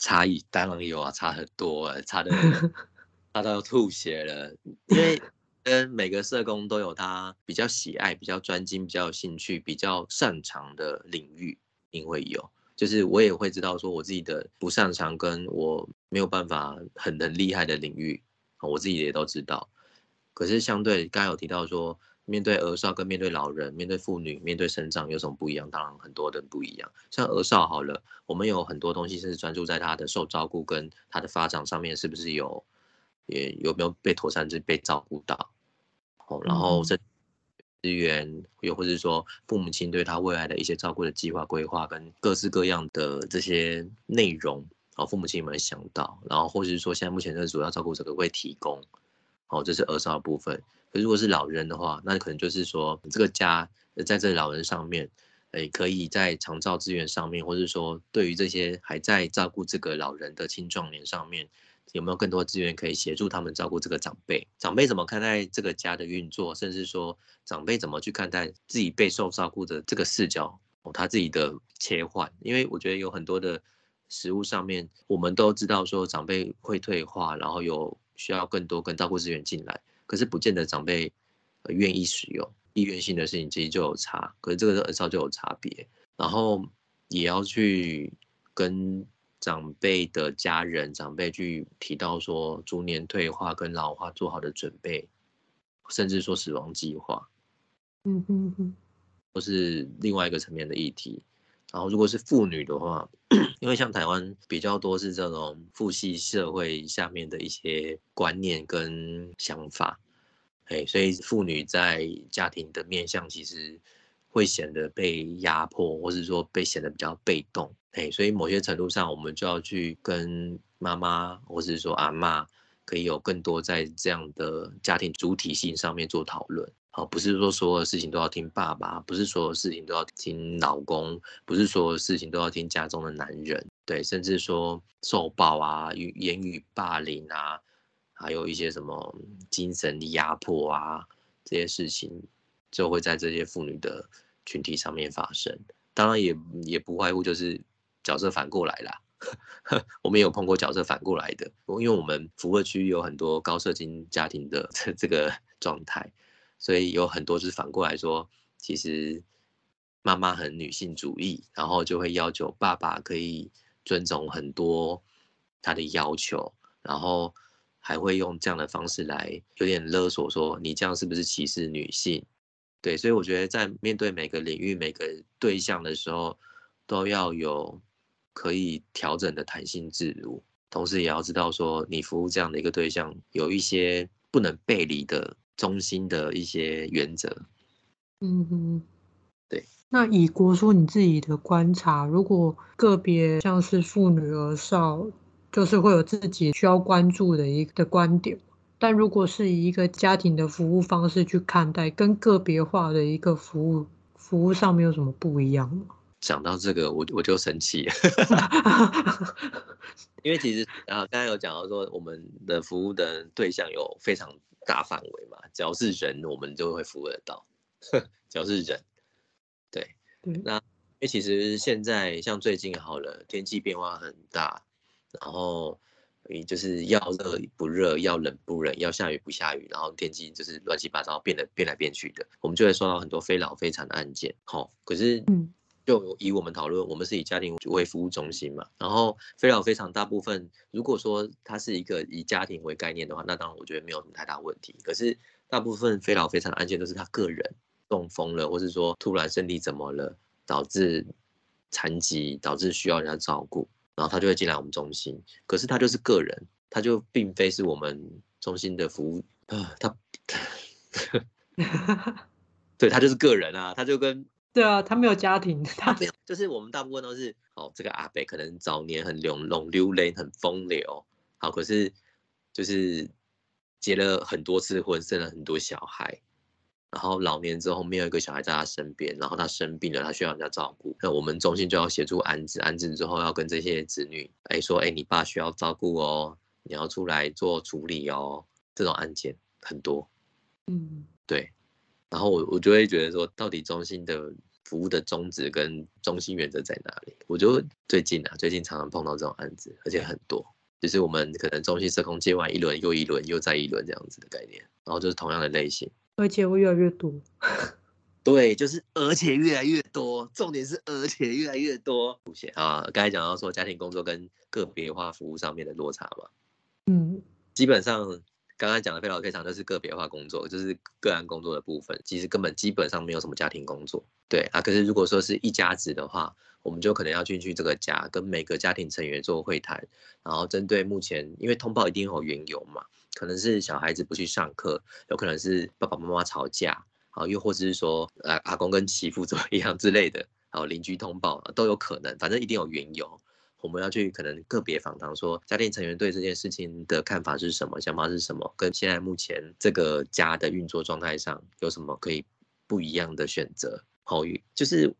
差异当然有啊，差很多，差的 (laughs) 差到要吐血了。因为 (laughs) 跟每个社工都有他比较喜爱、比较专精、比较有兴趣、比较擅长的领域，因为有，就是我也会知道说我自己的不擅长跟我没有办法很很厉害的领域，我自己也都知道。可是相对刚才有提到说。面对儿少跟面对老人、面对妇女、面对生长有什么不一样？当然很多的不一样。像儿少好了，我们有很多东西是专注在他的受照顾跟他的发展上面，是不是有也有没有被妥善被照顾到？哦，然后这资源又或者说父母亲对他未来的一些照顾的计划规划跟各式各样的这些内容，哦，父母亲有没有想到？然后或者是说现在目前的主要照顾者可不可以提供？哦，这是儿少的部分。可如果是老人的话，那可能就是说，这个家在这老人上面，诶，可以在长照资源上面，或者说对于这些还在照顾这个老人的青壮年上面，有没有更多资源可以协助他们照顾这个长辈？长辈怎么看待这个家的运作？甚至说，长辈怎么去看待自己备受照顾的这个视角？哦，他自己的切换，因为我觉得有很多的实物上面，我们都知道说长辈会退化，然后有需要更多跟照顾资源进来。可是不见得长辈愿意使用，意愿性的事情其实就有差，可是这个很少就有差别，然后也要去跟长辈的家人、长辈去提到说逐年退化跟老化做好的准备，甚至说死亡计划，嗯哼哼，都是另外一个层面的议题。然后如果是妇女的话，因为像台湾比较多是这种父系社会下面的一些观念跟想法，哎，所以妇女在家庭的面向其实会显得被压迫，或是说被显得比较被动，哎，所以某些程度上，我们就要去跟妈妈，或是说阿妈，可以有更多在这样的家庭主体性上面做讨论。好，不是说所有的事情都要听爸爸，不是所有事情都要听老公，不是所有事情都要听家中的男人，对，甚至说受暴啊、语言语霸凌啊，还有一些什么精神的压迫啊，这些事情就会在这些妇女的群体上面发生。当然也也不外乎就是角色反过来啦。(laughs) 我们有碰过角色反过来的，因为我们服务区有很多高社经家庭的 (laughs) 这这个状态，所以有很多是反过来说，其实妈妈很女性主义，然后就会要求爸爸可以尊重很多他的要求，然后还会用这样的方式来有点勒索，说你这样是不是歧视女性？对，所以我觉得在面对每个领域、每个对象的时候，都要有。可以调整的弹性自如，同时也要知道说，你服务这样的一个对象，有一些不能背离的中心的一些原则。嗯哼，对。那以国书你自己的观察，如果个别像是妇女儿少，就是会有自己需要关注的一个观点，但如果是以一个家庭的服务方式去看待，跟个别化的一个服务服务上面有什么不一样吗？讲到这个，我我就生气，(laughs) 因为其实啊，刚才有讲到说，我们的服务的对象有非常大范围嘛，只要是人，我们就会服务得到，(laughs) 只要是人，对，嗯，那因为其实现在像最近好了，天气变化很大，然后你就是要热不热，要冷不冷，要下雨不下雨，然后天气就是乱七八糟变得变来变去的，我们就会收到很多非老非残的案件，好，可是嗯。就以我们讨论，我们是以家庭为服务中心嘛，然后非老非常大部分，如果说它是一个以家庭为概念的话，那当然我觉得没有什么太大问题。可是大部分非老非常的案件都是他个人中风了，或是说突然身体怎么了，导致残疾，导致需要人家照顾，然后他就会进来我们中心。可是他就是个人，他就并非是我们中心的服务啊，他，(laughs) 对他就是个人啊，他就跟。对啊，他没有家庭，他没有，就是我们大部分都是哦，这个阿北可能早年很流浪流泪，很风流，好，可是就是结了很多次婚，生了很多小孩，然后老年之后没有一个小孩在他身边，然后他生病了，他需要人家照顾，那我们中心就要协助安置，安置之后要跟这些子女哎说，哎，你爸需要照顾哦，你要出来做处理哦，这种案件很多，嗯，对，然后我我就会觉得说，到底中心的。服务的宗旨跟中心原则在哪里？我就最近啊，最近常常碰到这种案子，而且很多，就是我们可能中心社工接完一轮又一轮又再一轮这样子的概念，然后就是同样的类型，而且会越来越多。(laughs) 对，就是而且越来越多，重点是而且越来越多。出现啊，刚才讲到说家庭工作跟个别化服务上面的落差嘛，嗯，基本上。刚刚讲的非常非常就是个别化工作，就是个案工作的部分，其实根本基本上没有什么家庭工作，对啊。可是如果说是一家子的话，我们就可能要进去这个家，跟每个家庭成员做会谈，然后针对目前，因为通报一定有缘由嘛，可能是小孩子不去上课，有可能是爸爸妈妈吵架，啊，又或者是说，啊，阿公跟媳妇 (laughs) 怎么样之类的，然后邻居通报都有可能，反正一定有缘由。我们要去可能个别访谈，说家庭成员对这件事情的看法是什么，想法是什么，跟现在目前这个家的运作状态上有什么可以不一样的选择。好，就是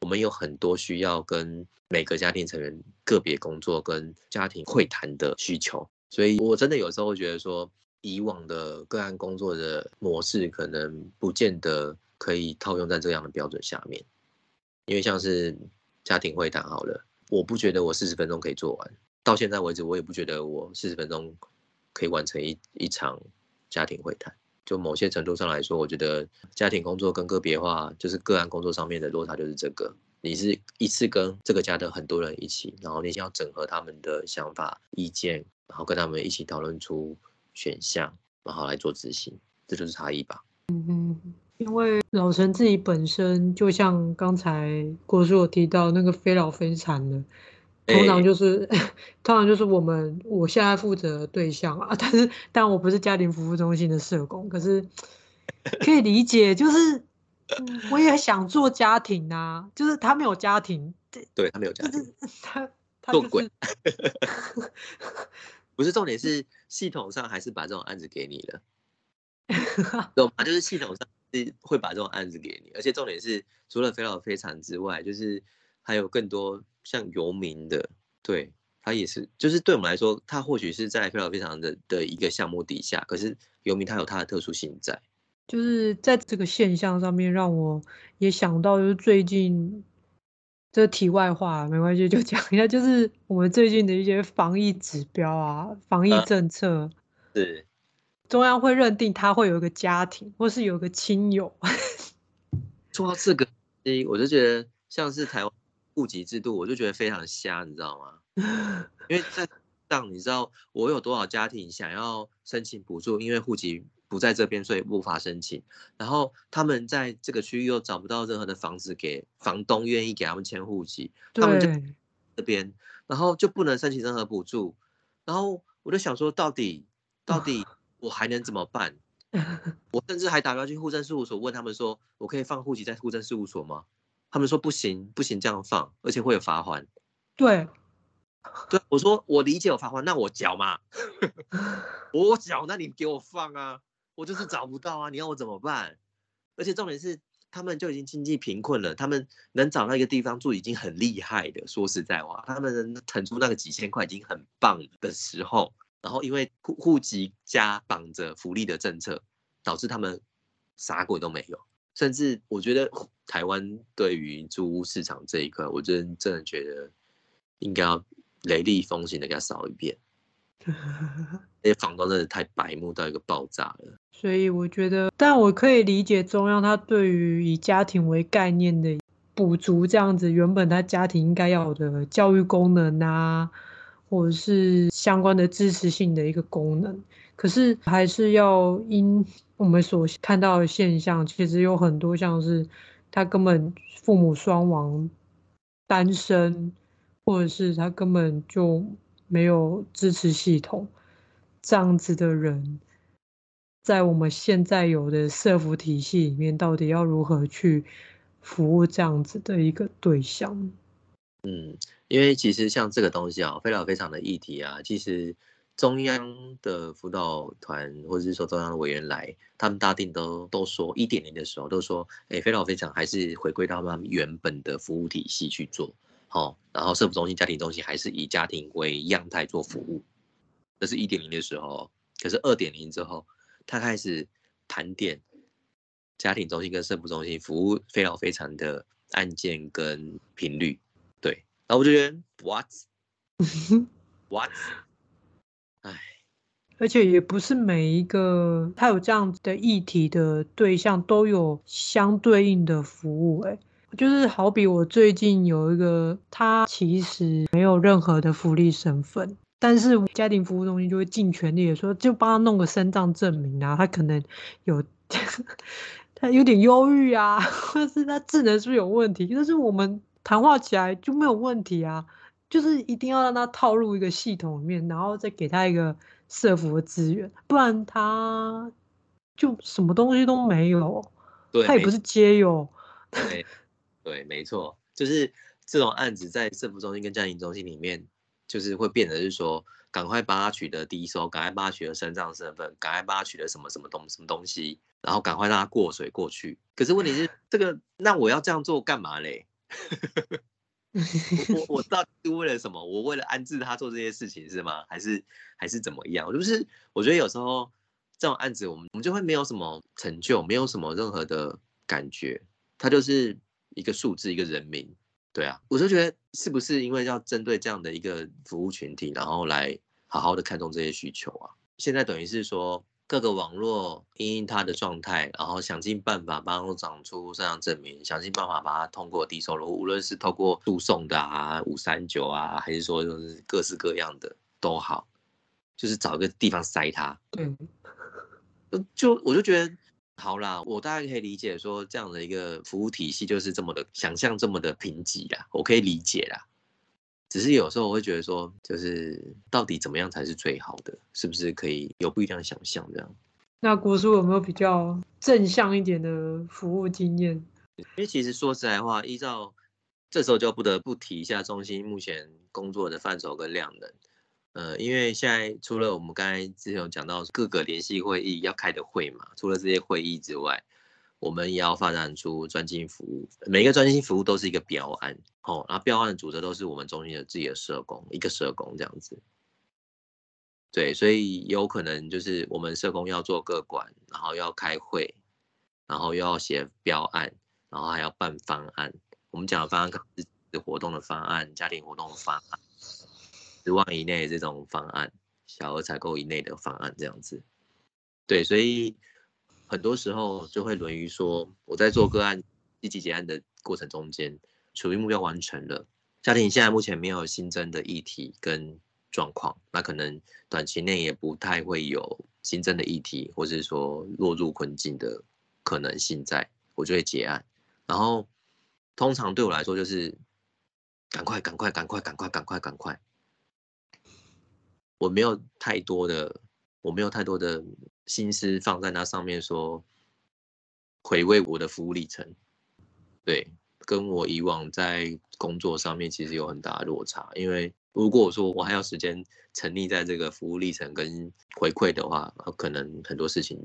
我们有很多需要跟每个家庭成员个别工作跟家庭会谈的需求，所以我真的有时候会觉得说，以往的个案工作的模式可能不见得可以套用在这样的标准下面，因为像是家庭会谈好了。我不觉得我四十分钟可以做完，到现在为止，我也不觉得我四十分钟可以完成一一场家庭会谈。就某些程度上来说，我觉得家庭工作跟个别化，就是个案工作上面的落差就是这个。你是一次跟这个家的很多人一起，然后你想要整合他们的想法、意见，然后跟他们一起讨论出选项，然后来做执行，这就是差异吧。嗯哼。因为老陈自己本身就像刚才郭叔有提到那个非老非残的，通常就是、欸、(laughs) 通常就是我们我现在负责的对象啊，(laughs) 但是但我不是家庭服务中心的社工，可是可以理解，就是、嗯、我也想做家庭啊，就是他没有家庭，对他没有家庭，就是、他他、就是、做鬼，不是重点是系统上还是把这种案子给你了，(laughs) 懂吗？就是系统上。是会把这种案子给你，而且重点是，除了非老非常之外，就是还有更多像游民的，对他也是，就是对我们来说，他或许是在非老非常的的一个项目底下，可是游民他有他的特殊性在，就是在这个现象上面，让我也想到，就是最近这题外话没关系，就讲一下，就是我们最近的一些防疫指标啊，防疫政策、啊、是。中央会认定他会有一个家庭，或是有个亲友。(laughs) 说到这个，我就觉得像是台湾户籍制度，我就觉得非常瞎，你知道吗？(laughs) 因为在上，你知道我有多少家庭想要申请补助，因为户籍不在这边，所以无法申请。然后他们在这个区域又找不到任何的房子给房东愿意给他们迁户籍，他们就这边，然后就不能申请任何补助。然后我就想说，到底到底。我还能怎么办？(laughs) 我甚至还打电话去户政事务所问他们说：“我可以放户籍在户政事务所吗？”他们说：“不行，不行这样放，而且会有罚款。”对，对，我说我理解有罚款，那我缴嘛，(laughs) 我缴，那你给我放啊！我就是找不到啊，你要我怎么办？而且重点是，他们就已经经济贫困了，他们能找到一个地方住已经很厉害的。说实在话，他们能腾出那个几千块已经很棒的时候。然后因为户户籍加绑着福利的政策，导致他们啥鬼都没有。甚至我觉得台湾对于租屋市场这一块，我真真的觉得应该要雷厉风行的给他扫一遍。(laughs) 那些房东真的太白目到一个爆炸了。所以我觉得，但我可以理解中央他对于以家庭为概念的补足，这样子原本他家庭应该要有的教育功能啊。或者是相关的支持性的一个功能，可是还是要因我们所看到的现象，其实有很多像是他根本父母双亡、单身，或者是他根本就没有支持系统这样子的人，在我们现在有的社服体系里面，到底要如何去服务这样子的一个对象？嗯。因为其实像这个东西啊，非常非常的议题啊，其实中央的辅导团或者是说中央的委员来，他们大定都都说一点零的时候都说，哎，非常非常还是回归到他们原本的服务体系去做，好，然后社福中心、家庭中心还是以家庭为样态做服务，这是一点零的时候，可是二点零之后，他开始盘点家庭中心跟社福中心服务非常非常的案件跟频率，对。然后我就觉得，what (laughs) what，哎，而且也不是每一个他有这样子的议题的对象都有相对应的服务，哎，就是好比我最近有一个，他其实没有任何的福利身份，但是家庭服务中心就会尽全力的说，就帮他弄个身障证明啊，他可能有 (laughs) 他有点忧郁啊，或是他智能是不是有问题？但是我们。谈话起来就没有问题啊，就是一定要让他套入一个系统里面，然后再给他一个社福的资源，不然他就什么东西都没有。对，他也不是街友。对，对，没错，就是这种案子在社福中心跟家庭中心里面，就是会变得是说，赶快帮他取得低收，赶快帮他取得身障身份，赶快帮他取得什么什么东什么东西，然后赶快让他过水过去。可是问题是，这个那我要这样做干嘛嘞？(laughs) 我我到底是为了什么？我为了安置他做这些事情是吗？还是还是怎么样？就是我觉得有时候这种案子，我们我们就会没有什么成就，没有什么任何的感觉，他就是一个数字，一个人名。对啊，我就觉得是不是因为要针对这样的一个服务群体，然后来好好的看重这些需求啊？现在等于是说。各个网络因应他的状态，然后想尽办法帮他长出身障证明，想尽办法把它通过低收入，无论是透过诉讼的啊、五三九啊，还是说就是各式各样的都好，就是找一个地方塞它。嗯，就我就觉得好啦，我大概可以理解说这样的一个服务体系就是这么的想象这么的贫瘠啦，我可以理解啦。只是有时候我会觉得说，就是到底怎么样才是最好的？是不是可以有不一样的想象这样？那国叔有没有比较正向一点的服务经验？因为其实说实在话，依照这时候就不得不提一下中心目前工作的范畴跟量能。呃，因为现在除了我们刚才之前有讲到各个联系会议要开的会嘛，除了这些会议之外。我们也要发展出专精服务，每个专精服务都是一个标案，哦，然后标案的组织都是我们中心的自己的社工，一个社工这样子。对，所以有可能就是我们社工要做个管，然后要开会，然后又要写标案，然后还要办方案。我们讲的方案可能是活动的方案、家庭活动的方案，十万以内这种方案，小额采购以内的方案这样子。对，所以。很多时候就会沦于说，我在做个案积极结案的过程中间，处于目标完成了，家庭现在目前没有新增的议题跟状况，那可能短期内也不太会有新增的议题，或是说落入困境的可能性在，我就会结案。然后通常对我来说就是赶快赶快赶快赶快赶快赶快，我没有太多的。我没有太多的心思放在那上面，说回味我的服务历程，对，跟我以往在工作上面其实有很大的落差。因为如果说我还要时间沉溺在这个服务历程跟回馈的话，可能很多事情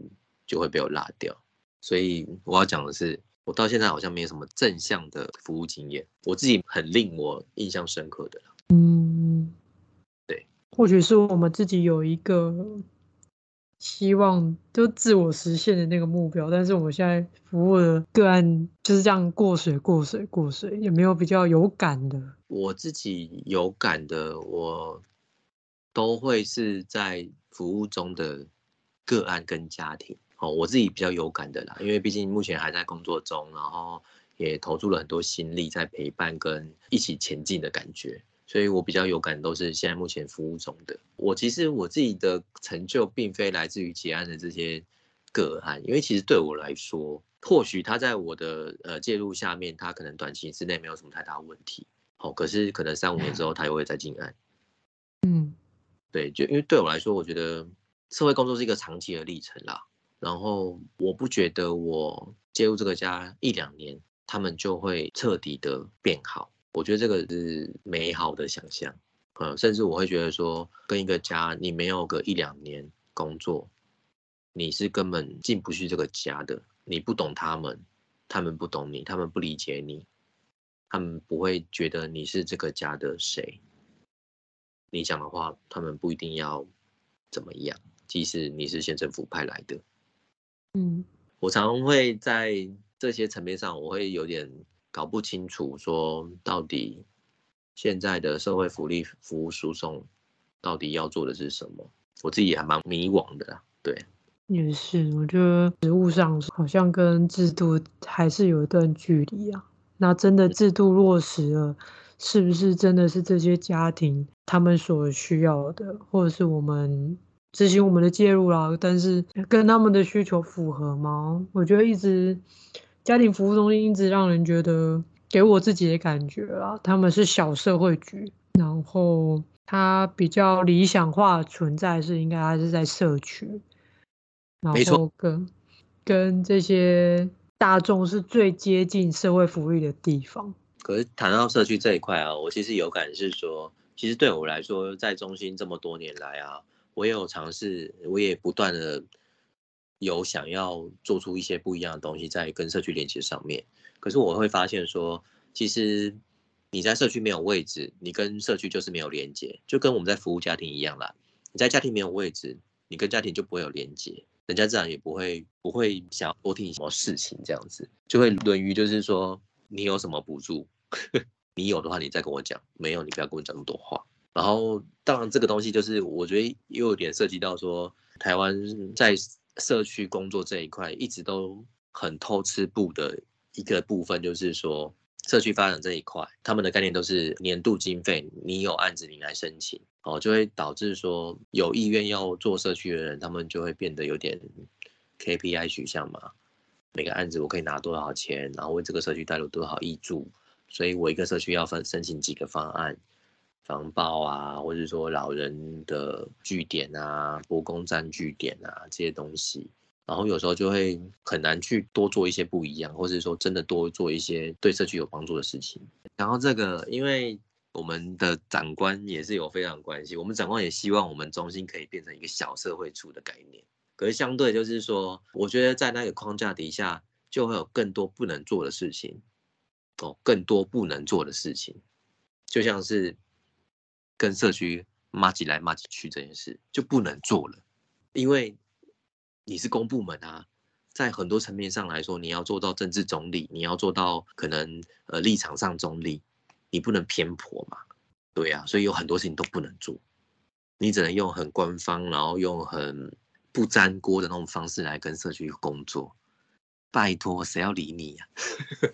就会被我落掉。所以我要讲的是，我到现在好像没有什么正向的服务经验，我自己很令我印象深刻的。嗯，或许是我们自己有一个。希望就自我实现的那个目标，但是我们现在服务的个案就是这样过水、过水、过水，也没有比较有感的。我自己有感的，我都会是在服务中的个案跟家庭。哦，我自己比较有感的啦，因为毕竟目前还在工作中，然后也投注了很多心力在陪伴跟一起前进的感觉。所以我比较有感，都是现在目前服务中的。我其实我自己的成就，并非来自于结案的这些个案，因为其实对我来说，或许他在我的呃介入下面，他可能短期之内没有什么太大问题。好，可是可能三五年之后，他又会再进案。嗯，对，就因为对我来说，我觉得社会工作是一个长期的历程啦。然后我不觉得我介入这个家一两年，他们就会彻底的变好。我觉得这个是美好的想象，嗯，甚至我会觉得说，跟一个家你没有个一两年工作，你是根本进不去这个家的。你不懂他们，他们不懂你，他们不理解你，他们不会觉得你是这个家的谁。你讲的话，他们不一定要怎么样，即使你是县政府派来的。嗯，我常会在这些层面上，我会有点。搞不清楚，说到底现在的社会福利服务输送到底要做的是什么？我自己也还蛮迷惘的。对，也是，我觉得实务上好像跟制度还是有一段距离啊。那真的制度落实了，是不是真的是这些家庭他们所需要的，或者是我们执行我们的介入啦？但是跟他们的需求符合吗？我觉得一直。家庭服务中心一直让人觉得，给我自己的感觉啊，他们是小社会局，然后它比较理想化存在是应该还是在社区，然后跟跟这些大众是最接近社会福利的地方。可是谈到社区这一块啊，我其实有感是说，其实对我来说，在中心这么多年来啊，我也有尝试，我也不断的。有想要做出一些不一样的东西，在跟社区连接上面。可是我会发现说，其实你在社区没有位置，你跟社区就是没有连接，就跟我们在服务家庭一样啦。你在家庭没有位置，你跟家庭就不会有连接，人家自然也不会不会想要多听什么事情，这样子就会沦于就是说，你有什么补助，(laughs) 你有的话你再跟我讲，没有你不要跟我讲那么多话。然后当然这个东西就是我觉得又有点涉及到说，台湾在。社区工作这一块一直都很偷吃步的一个部分，就是说社区发展这一块，他们的概念都是年度经费，你有案子你来申请，哦，就会导致说有意愿要做社区的人，他们就会变得有点 KPI 取向嘛，每个案子我可以拿多少钱，然后为这个社区带入多少益助，所以我一个社区要分申请几个方案，防爆啊，或者说老人的据点啊，博公站据点啊这些东西，然后有时候就会很难去多做一些不一样，或者说真的多做一些对社区有帮助的事情。然后这个因为。我们的长官也是有非常关系，我们长官也希望我们中心可以变成一个小社会处的概念。可是相对就是说，我觉得在那个框架底下，就会有更多不能做的事情，哦，更多不能做的事情，就像是跟社区骂起来骂起去这件事就不能做了，因为你是公部门啊，在很多层面上来说，你要做到政治中立，你要做到可能呃立场上中立。你不能偏颇嘛，对呀、啊，所以有很多事情都不能做，你只能用很官方，然后用很不沾锅的那种方式来跟社区工作。拜托，谁要理你呀、啊？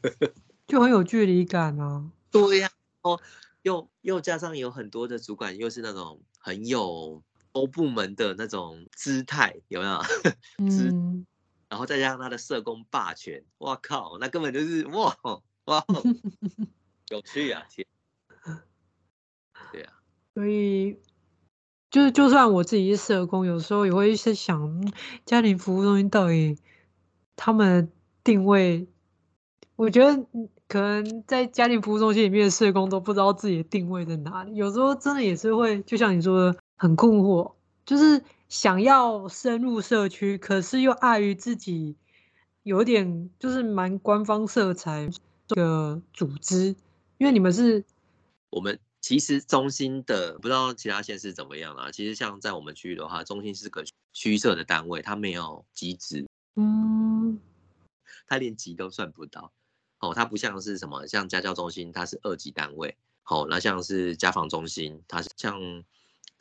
(laughs) 就很有距离感啊。对呀、啊，哦，又又加上有很多的主管又是那种很有欧部门的那种姿态，有没有？(laughs) 嗯。然后再加上他的社工霸权，哇靠，那根本就是哇哇。有趣啊，天，对啊，所以就是，就算我自己是社工，有时候也会在想，家庭服务中心到底他们的定位，我觉得可能在家庭服务中心里面的社工都不知道自己的定位在哪里。有时候真的也是会，就像你说的，很困惑，就是想要深入社区，可是又碍于自己有点就是蛮官方色彩的组织。因为你们是，我们其实中心的，不知道其他县市怎么样啊。其实像在我们区域的话，中心是个虚设的单位，它没有级职，嗯，它连级都算不到。哦，它不像是什么，像家教中心，它是二级单位。好，那像是家访中心，它是像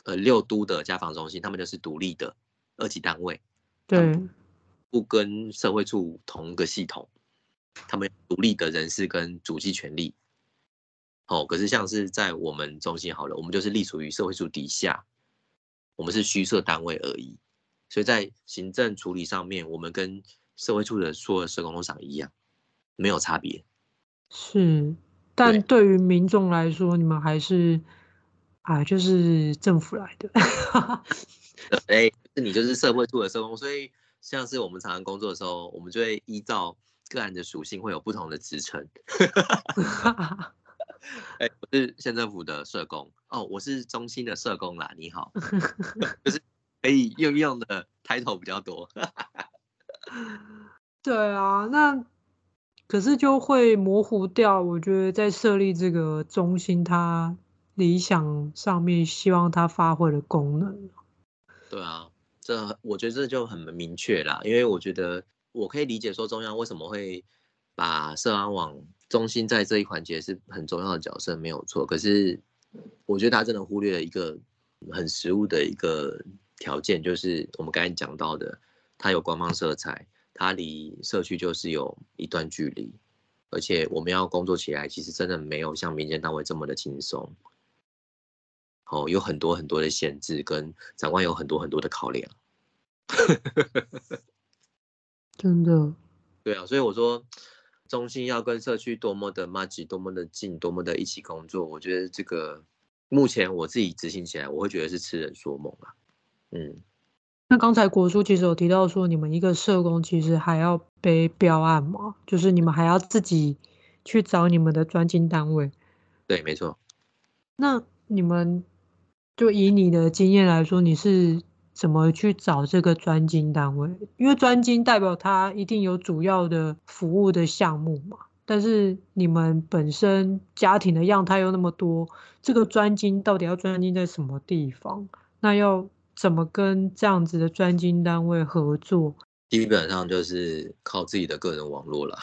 呃六都的家访中心，他们就是独立的二级单位，对，不跟社会处同一个系统，他们独立的人事跟主计权利。哦，可是像是在我们中心好了，我们就是隶属于社会处底下，我们是虚设单位而已，所以在行政处理上面，我们跟社会处的所有社工都长一样，没有差别。是，但对于民众来说，你们还是啊，就是政府来的。(laughs) (laughs) 哎，是你就是社会处的社工，所以像是我们常常工作的时候，我们就会依照个案的属性，会有不同的职称。(laughs) 哎、欸，我是县政府的社工哦，我是中心的社工啦。你好，就是可以用用的抬头比较多。对啊，那可是就会模糊掉。我觉得在设立这个中心，它理想上面希望它发挥的功能。对啊，这我觉得这就很明确啦，因为我觉得我可以理解说中央为什么会把社安网。中心在这一环节是很重要的角色，没有错。可是，我觉得他真的忽略了一个很实务的一个条件，就是我们刚才讲到的，它有官方色彩，它离社区就是有一段距离，而且我们要工作起来，其实真的没有像民间单位这么的轻松。哦，有很多很多的限制，跟长官有很多很多的考量。(laughs) 真的。对啊，所以我说。中心要跟社区多么的密集，多么的近，多么的一起工作，我觉得这个目前我自己执行起来，我会觉得是痴人说梦啊。嗯，那刚才国书其实有提到说，你们一个社工其实还要背标案嘛，就是你们还要自己去找你们的专精单位。对，没错。那你们就以你的经验来说，你是？怎么去找这个专精单位？因为专精代表他一定有主要的服务的项目嘛。但是你们本身家庭的样态又那么多，这个专精到底要专精在什么地方？那要怎么跟这样子的专精单位合作？(laughs) 基本上就是靠自己的个人网络了。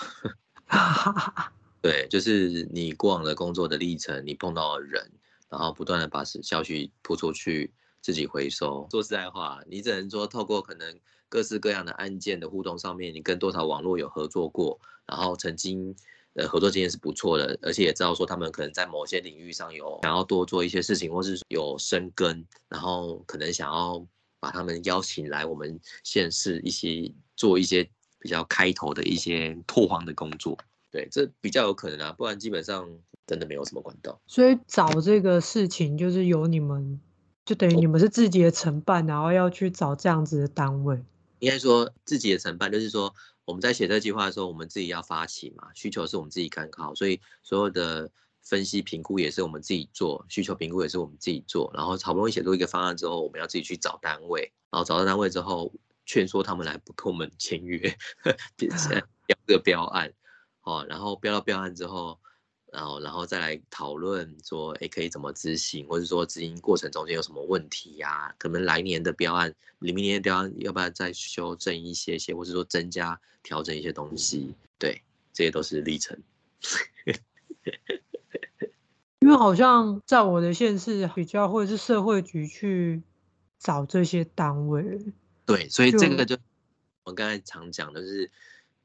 (laughs) 对，就是你过往的工作的历程，你碰到的人，然后不断的把消息铺出去。自己回收。说实在话，你只能说透过可能各式各样的案件的互动上面，你跟多少网络有合作过，然后曾经呃合作经验是不错的，而且也知道说他们可能在某些领域上有想要多做一些事情，或是有深耕，然后可能想要把他们邀请来我们县市一些做一些比较开头的一些拓荒的工作。对，这比较有可能啊，不然基本上真的没有什么管道。所以找这个事情就是由你们，就等于你们是自己的承办，然后要去找这样子的单位。应该说自己的承办，就是说我们在写这计划的时候，我们自己要发起嘛，需求是我们自己看好，所以所有的分析评估也是我们自己做，需求评估也是我们自己做，然后好不容易写出一个方案之后，我们要自己去找单位，然后找到单位之后，劝说他们来不跟我们签约，(laughs) 变成要这个标案。哦，然后标到标案之后，然后然后再来讨论说，哎，可以怎么执行，或者说执行过程中间有什么问题呀、啊？可能来年的标案，你明年的标案要不要再修正一些些，或者说增加调整一些东西？对，这些都是历程。(laughs) 因为好像在我的县市比较会是社会局去找这些单位。对，所以这个就我刚才常讲的是。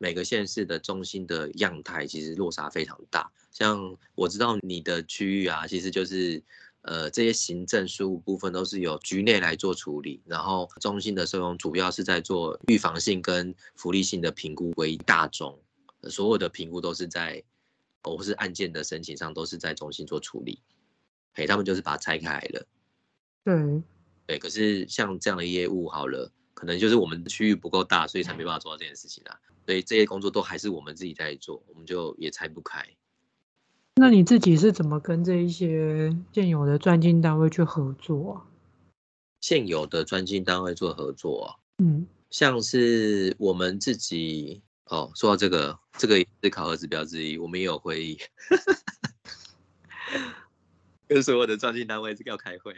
每个县市的中心的样态其实落差非常大，像我知道你的区域啊，其实就是呃这些行政事务部分都是由局内来做处理，然后中心的社工主要是在做预防性跟福利性的评估为大宗，所有的评估都是在或是案件的申请上都是在中心做处理，嘿，他们就是把它拆开来了，对，对，可是像这样的业务好了。可能就是我们区域不够大，所以才没办法做到这件事情啊。所以这些工作都还是我们自己在做，我们就也拆不开。那你自己是怎么跟这一些现有的专精单位去合作啊？现有的专精单位做合作啊？嗯，像是我们自己哦，说到这个，这个也是考核指标之一，我们也有会议，(laughs) 跟所有的专精单位这个要开会。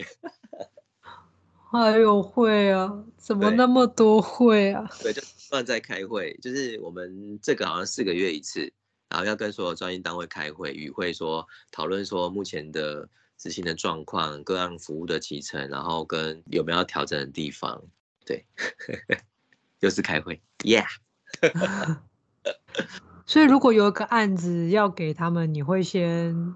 还有会啊？怎么那么多会啊？对，对，就不算在开会，就是我们这个好像四个月一次，然后要跟所有专业单位开会，与会说讨论说目前的执行的状况、各案服务的期程，然后跟有没有要调整的地方。对，(laughs) 又是开会，Yeah。(laughs) 所以如果有一个案子要给他们，你会先？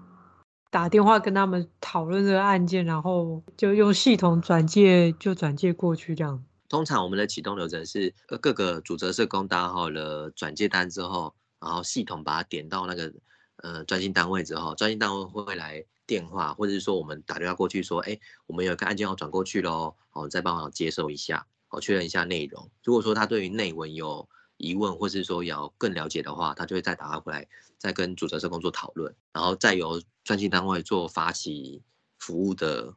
打电话跟他们讨论这个案件，然后就用系统转介，就转介过去这样。通常我们的启动流程是，呃各个主责社工打好了转介单之后，然后系统把它点到那个呃专心单位之后，专心单位会来电话，或者是说我们打电话过去说，哎，我们有一个案件要转过去喽，哦，再帮忙接收一下，哦，确认一下内容。如果说他对于内文有疑问，或是说要更了解的话，他就会再打过来，再跟主责社工做讨论，然后再由专精单位做发起服务的，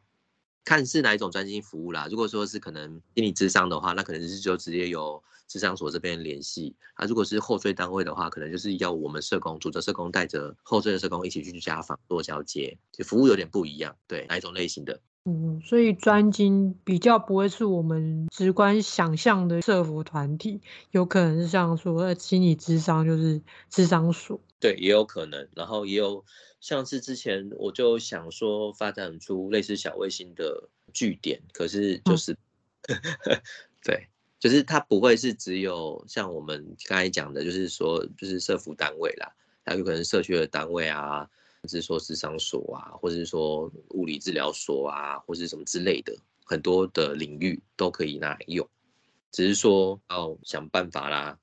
看是哪一种专心服务啦。如果说是可能心理咨商的话，那可能是就直接由智商所这边联系。啊，如果是后缀单位的话，可能就是要我们社工、主责社工带着后缀的社工一起去家访做交接，就服务有点不一样。对，哪一种类型的？嗯，所以专精比较不会是我们直观想象的社服团体，有可能是像说心理咨商，就是智商所。对，也有可能。然后也有像是之前我就想说发展出类似小卫星的据点，可是就是，嗯、(laughs) 对，就是它不会是只有像我们刚才讲的，就是说就是社服单位啦，还有可能社区的单位啊。是说智商所啊，或者是说物理治疗所啊，或是什么之类的，很多的领域都可以拿来用，只是说要想办法啦，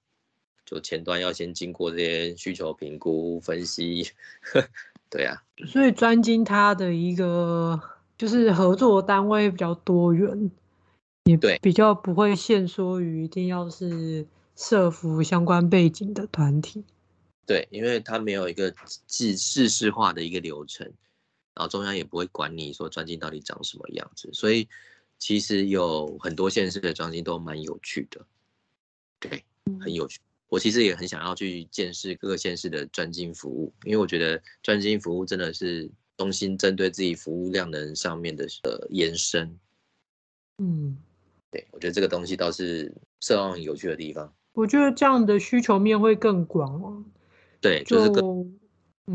就前端要先经过这些需求评估分析，对啊。所以专精它的一个就是合作单位比较多元，也对，比较不会限缩于一定要是社服相关背景的团体。对，因为它没有一个制式化的一个流程，然后中央也不会管你说专精到底长什么样子，所以其实有很多县市的专精都蛮有趣的，对，很有趣。我其实也很想要去见识各个县市的专精服务，因为我觉得专精服务真的是中心针对自己服务量能上面的呃延伸。嗯，对，我觉得这个东西倒是社工有趣的地方。我觉得这样的需求面会更广哦。对，就是更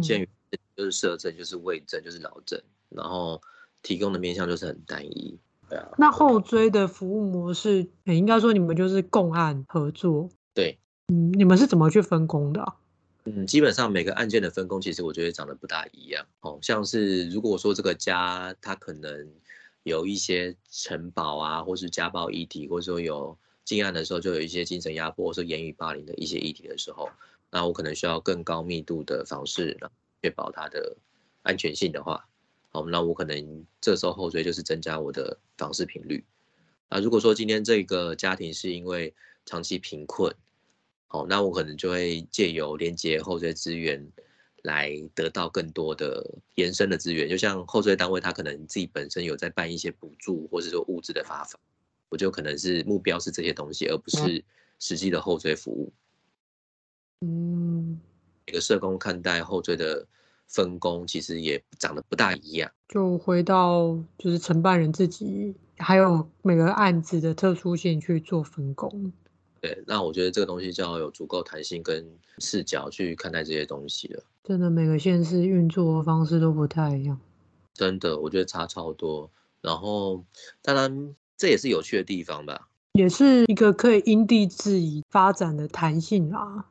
限于就是社政，就是卫政，就是劳政，然后提供的面向就是很单一。对啊。那后追的服务模式，应该说你们就是共案合作。对，嗯，你们是怎么去分工的？嗯，基本上每个案件的分工，其实我觉得长得不大一样。哦，像是如果说这个家他可能有一些城堡啊，或是家暴议题，或者说有进案的时候就有一些精神压迫或是言语霸凌的一些议题的时候，那我可能需要更高密度的方式，确保它的安全性的话，好，那我可能这时候后追就是增加我的房事频率。啊，如果说今天这个家庭是因为长期贫困，好，那我可能就会借由连接后追资源。来得到更多的延伸的资源，就像后追单位，他可能自己本身有在办一些补助，或者说物质的发放，我就可能是目标是这些东西，而不是实际的后追服务。嗯，每个社工看待后追的分工，其实也长得不大一样。就回到就是承办人自己，还有每个案子的特殊性去做分工。对，那我觉得这个东西就要有足够弹性跟视角去看待这些东西了。真的，每个县市运作的方式都不太一样。真的，我觉得差超多。然后，当然这也是有趣的地方吧，也是一个可以因地制宜发展的弹性啊。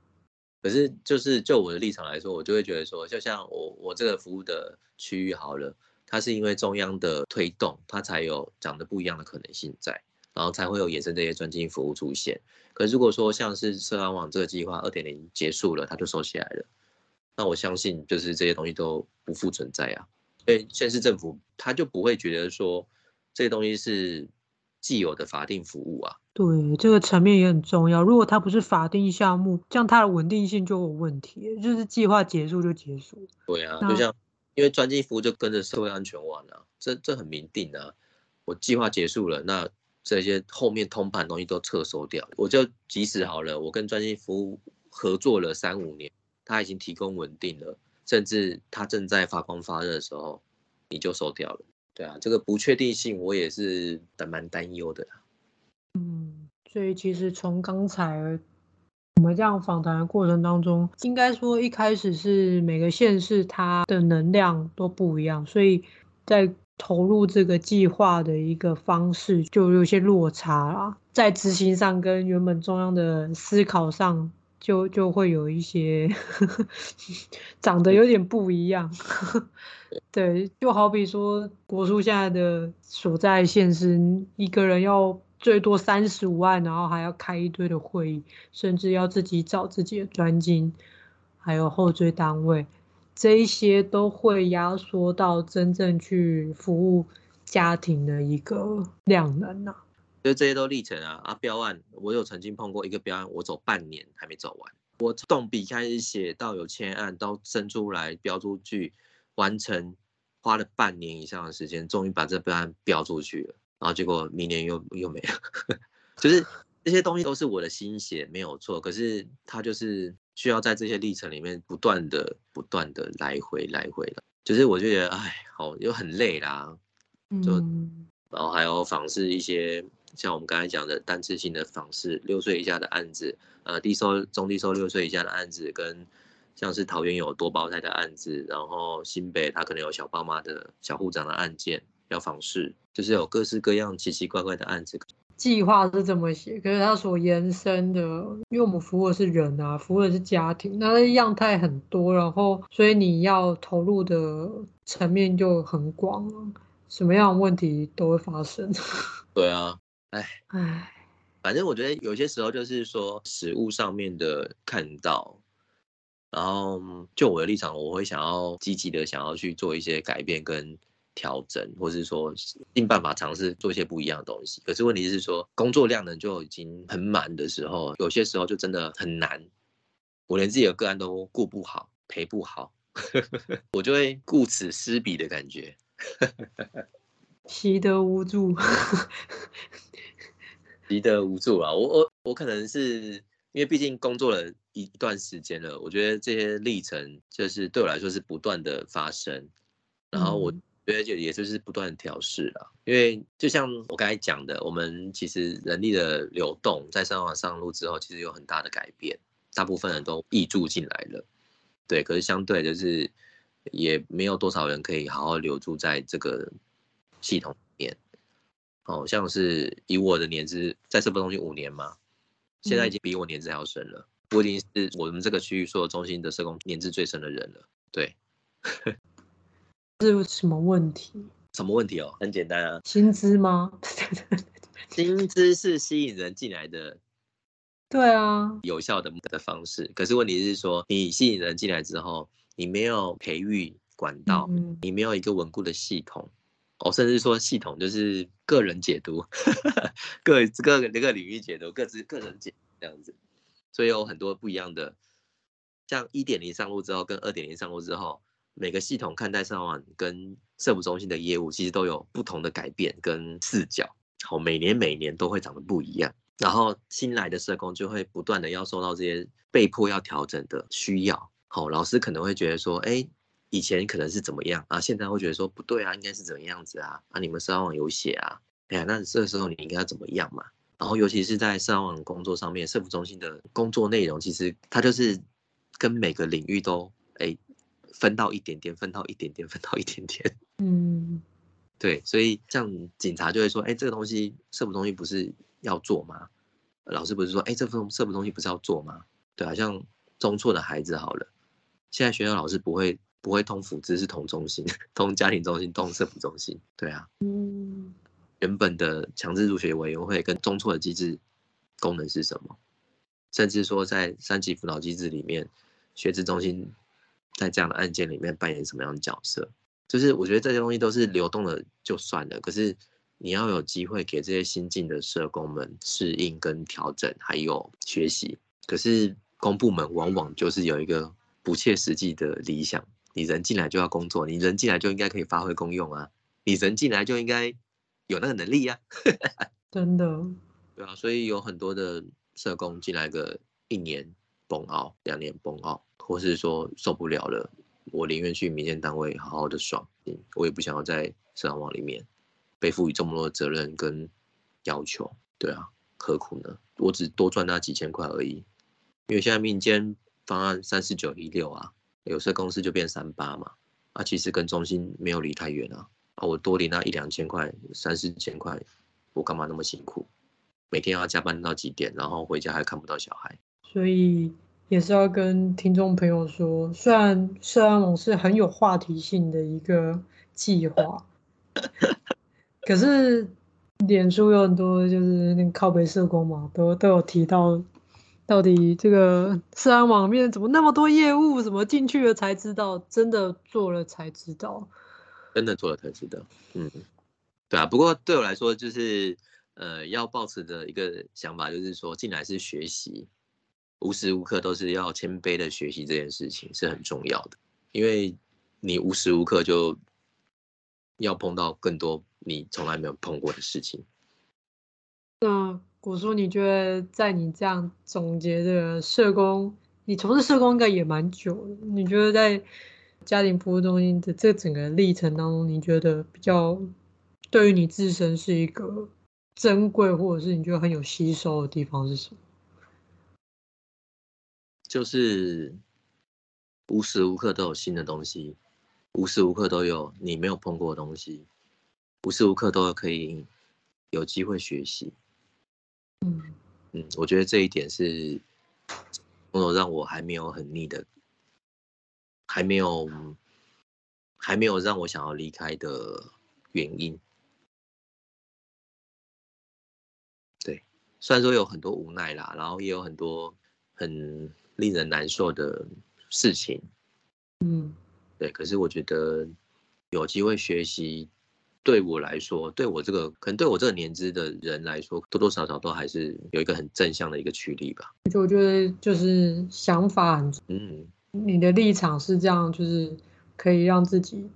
可是，就是就我的立场来说，我就会觉得说，就像我我这个服务的区域好了，它是因为中央的推动，它才有长得不一样的可能性在。然后才会有衍生这些专精服务出现。可是如果说像是社安网这个计划二点零结束了，它就收起来了，那我相信就是这些东西都不复存在啊。所以县市政府他就不会觉得说这些东西是既有的法定服务啊。对，这个层面也很重要。如果它不是法定项目，这样它的稳定性就有问题，就是计划结束就结束。对啊，就像因为专精服务就跟着社会安全网啊，这这很明定啊。我计划结束了，那。这些后面通盘东西都撤收掉，我就即使好了，我跟专心服务合作了三五年，他已经提供稳定了，甚至他正在发光发热的时候，你就收掉了。对啊，这个不确定性我也是蛮担忧的。嗯，所以其实从刚才我们这样访谈的过程当中，应该说一开始是每个县市它的能量都不一样，所以在。投入这个计划的一个方式就有些落差啦，在执行上跟原本中央的思考上就就会有一些长得有点不一样。(laughs) 对，就好比说国书现在的所在县市，一个人要最多三十五万，然后还要开一堆的会议，甚至要自己找自己的专精，还有后追单位。这一些都会压缩到真正去服务家庭的一个量能呐、啊。就这些都历程啊啊！标案我有曾经碰过一个标案，我走半年还没走完。我动笔开始写到有签案，到生出来标出去，完成花了半年以上的时间，终于把这标案标出去了。然后结果明年又又没了，(laughs) 就是这些东西都是我的心血，没有错。可是它就是。需要在这些历程里面不断的、不断的来回、来回的，就是我就觉得，哎，好又很累啦，就，然后还有访视一些像我们刚才讲的单次性的访视，六岁以下的案子，呃，低收、中低收六岁以下的案子，跟像是桃园有多胞胎的案子，然后新北他可能有小爸妈的小户长的案件要访视，就是有各式各样奇奇怪怪的案子。计划是这么写，可是它所延伸的，因为我们服务的是人啊，服务的是家庭，那样态很多，然后所以你要投入的层面就很广，什么样的问题都会发生。对啊，哎哎，反正我觉得有些时候就是说实物上面的看到，然后就我的立场，我会想要积极的想要去做一些改变跟。调整，或是说尽办法尝试做一些不一样的东西。可是问题是说，工作量呢就已经很满的时候，有些时候就真的很难。我连自己的个案都顾不好，陪不好，(laughs) 我就会顾此失彼的感觉，(laughs) 习得无助，(laughs) 习得无助啊！我我我可能是因为毕竟工作了一段时间了，我觉得这些历程就是对我来说是不断的发生，然后我。对，就也就是不断调试了，因为就像我刚才讲的，我们其实人力的流动在社安网上路之后，其实有很大的改变，大部分人都挹注进来了，对，可是相对就是也没有多少人可以好好留住在这个系统里面，好像是以我的年资在社福中心五年嘛，现在已经比我年资还要深了，我已经是我们这个区域所有中心的社工年资最深的人了，对。是有什么问题？什么问题哦？很简单啊，薪资吗？(laughs) 薪资是吸引人进来的，对啊，有效的的方式。可是问题是说，你吸引人进来之后，你没有培育管道，嗯、你没有一个稳固的系统，哦，甚至说系统就是个人解读，(laughs) 各各那个领域解读，各自个人解读这样子，所以有很多不一样的。像一点零上路之后，跟二点零上路之后，每个系统看待上网跟社福中心的业务，其实都有不同的改变跟视角。好，每年每年都会长得不一样。然后新来的社工就会不断的要受到这些被迫要调整的需要。好，老师可能会觉得说，哎，以前可能是怎么样啊？现在会觉得说不对啊，应该是怎么样子啊？啊，你们社安网有写啊？哎呀，那这个时候你应该要怎么样嘛？然后尤其是在社安网工作上面，社福中心的工作内容，其实它就是。跟每个领域都哎分到一点点，分到一点点，分到一点点。(laughs) 嗯，对，所以像警察就会说，哎，这个东西社福东西不是要做吗？老师不是说，哎，这份社福东西不是要做吗？对啊，像中辍的孩子好了，现在学校老师不会不会通辅资，是通中心、通家庭中心、通社服中心。对啊，嗯，原本的强制入学委员会跟中辍的机制功能是什么？甚至说在三级辅导机制里面。学资中心在这样的案件里面扮演什么样的角色？就是我觉得这些东西都是流动的就算了，可是你要有机会给这些新进的社工们适应跟调整，还有学习。可是公部门往往就是有一个不切实际的理想：你人进来就要工作，你人进来就应该可以发挥功用啊，你人进来就应该有那个能力啊。(laughs) 真的，对啊，所以有很多的社工进来个一年。崩傲，两年崩傲，或是说受不了了，我宁愿去民间单位好好的爽，我也不想要在社安网里面被赋予这么多的责任跟要求，对啊，何苦呢？我只多赚那几千块而已，因为现在民间方案三四九一六啊，有些公司就变三八嘛，啊，其实跟中心没有离太远啊，啊，我多领那一两千块，三四千块，我干嘛那么辛苦？每天要加班到几点，然后回家还看不到小孩。所以也是要跟听众朋友说，虽然社安网是很有话题性的一个计划，(laughs) 可是脸书有很多就是那个靠北社工嘛，都都有提到，到底这个社安网面怎么那么多业务，怎么进去了才知道，真的做了才知道，真的做了才知道，嗯，对啊。不过对我来说，就是呃，要抱持的一个想法，就是说进来是学习。无时无刻都是要谦卑的学习，这件事情是很重要的，因为你无时无刻就要碰到更多你从来没有碰过的事情。那果叔，你觉得在你这样总结的社工，你从事社工应该也蛮久了，你觉得在家庭服务中心的这整个历程当中，你觉得比较对于你自身是一个珍贵，或者是你觉得很有吸收的地方是什么？就是无时无刻都有新的东西，无时无刻都有你没有碰过的东西，无时无刻都可以有机会学习。嗯嗯，我觉得这一点是，让我还没有很腻的，还没有还没有让我想要离开的原因。对，虽然说有很多无奈啦，然后也有很多很。令人难受的事情，嗯，对。可是我觉得有机会学习，对我来说，对我这个可能对我这个年纪的人来说，多多少少都还是有一个很正向的一个驱力吧。就我觉得就是想法很，嗯，你的立场是这样，就是可以让自己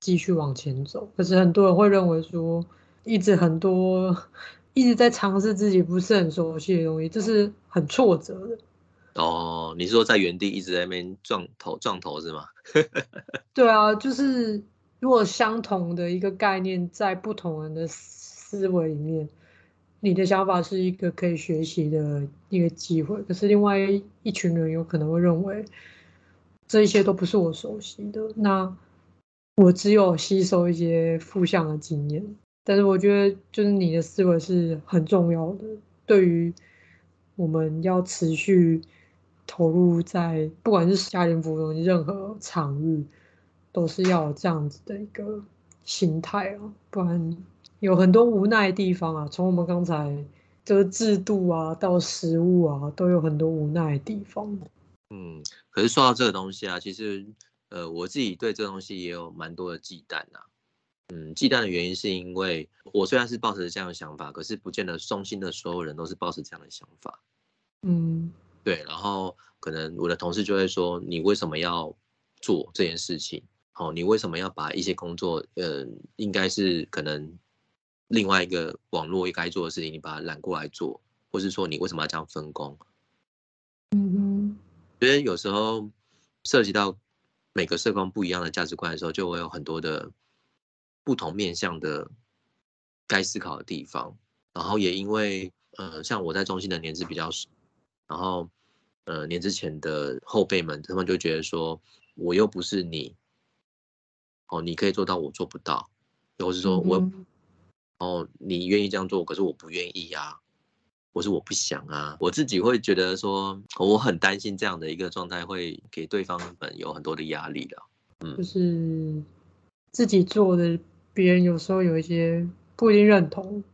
继续往前走。可是很多人会认为说，一直很多 (laughs) 一直在尝试自己不是很熟悉的东西，这是很挫折的。哦，你是说在原地一直在那边撞头撞头是吗？(laughs) 对啊，就是如果相同的一个概念在不同人的思维里面，你的想法是一个可以学习的一个机会，可是另外一群人有可能会认为这一些都不是我熟悉的，那我只有吸收一些负向的经验。但是我觉得，就是你的思维是很重要的，对于我们要持续。投入在不管是家庭服务任何场域，都是要有这样子的一个心态啊，不然有很多无奈的地方啊。从我们刚才这个制度啊，到食物啊，都有很多无奈的地方。嗯，可是说到这个东西啊，其实呃，我自己对这个东西也有蛮多的忌惮啊。嗯，忌惮的原因是因为我虽然是抱持这样的想法，可是不见得中心的所有人都是抱持这样的想法。嗯，对。然后可能我的同事就会说：“你为什么要做这件事情？哦，你为什么要把一些工作，呃，应该是可能另外一个网络应该做的事情，你把它揽过来做，或是说你为什么要这样分工？”嗯哼，觉得有时候涉及到每个社工不一样的价值观的时候，就会有很多的。不同面向的该思考的地方，然后也因为呃，像我在中心的年资比较少，然后呃，年之前的后辈们，他们就觉得说，我又不是你，哦，你可以做到，我做不到，或是说我，嗯、哦，你愿意这样做，可是我不愿意啊，或是我不想啊，我自己会觉得说，我很担心这样的一个状态会给对方们有很多的压力了，嗯，就是自己做的。别人有时候有一些不一定认同，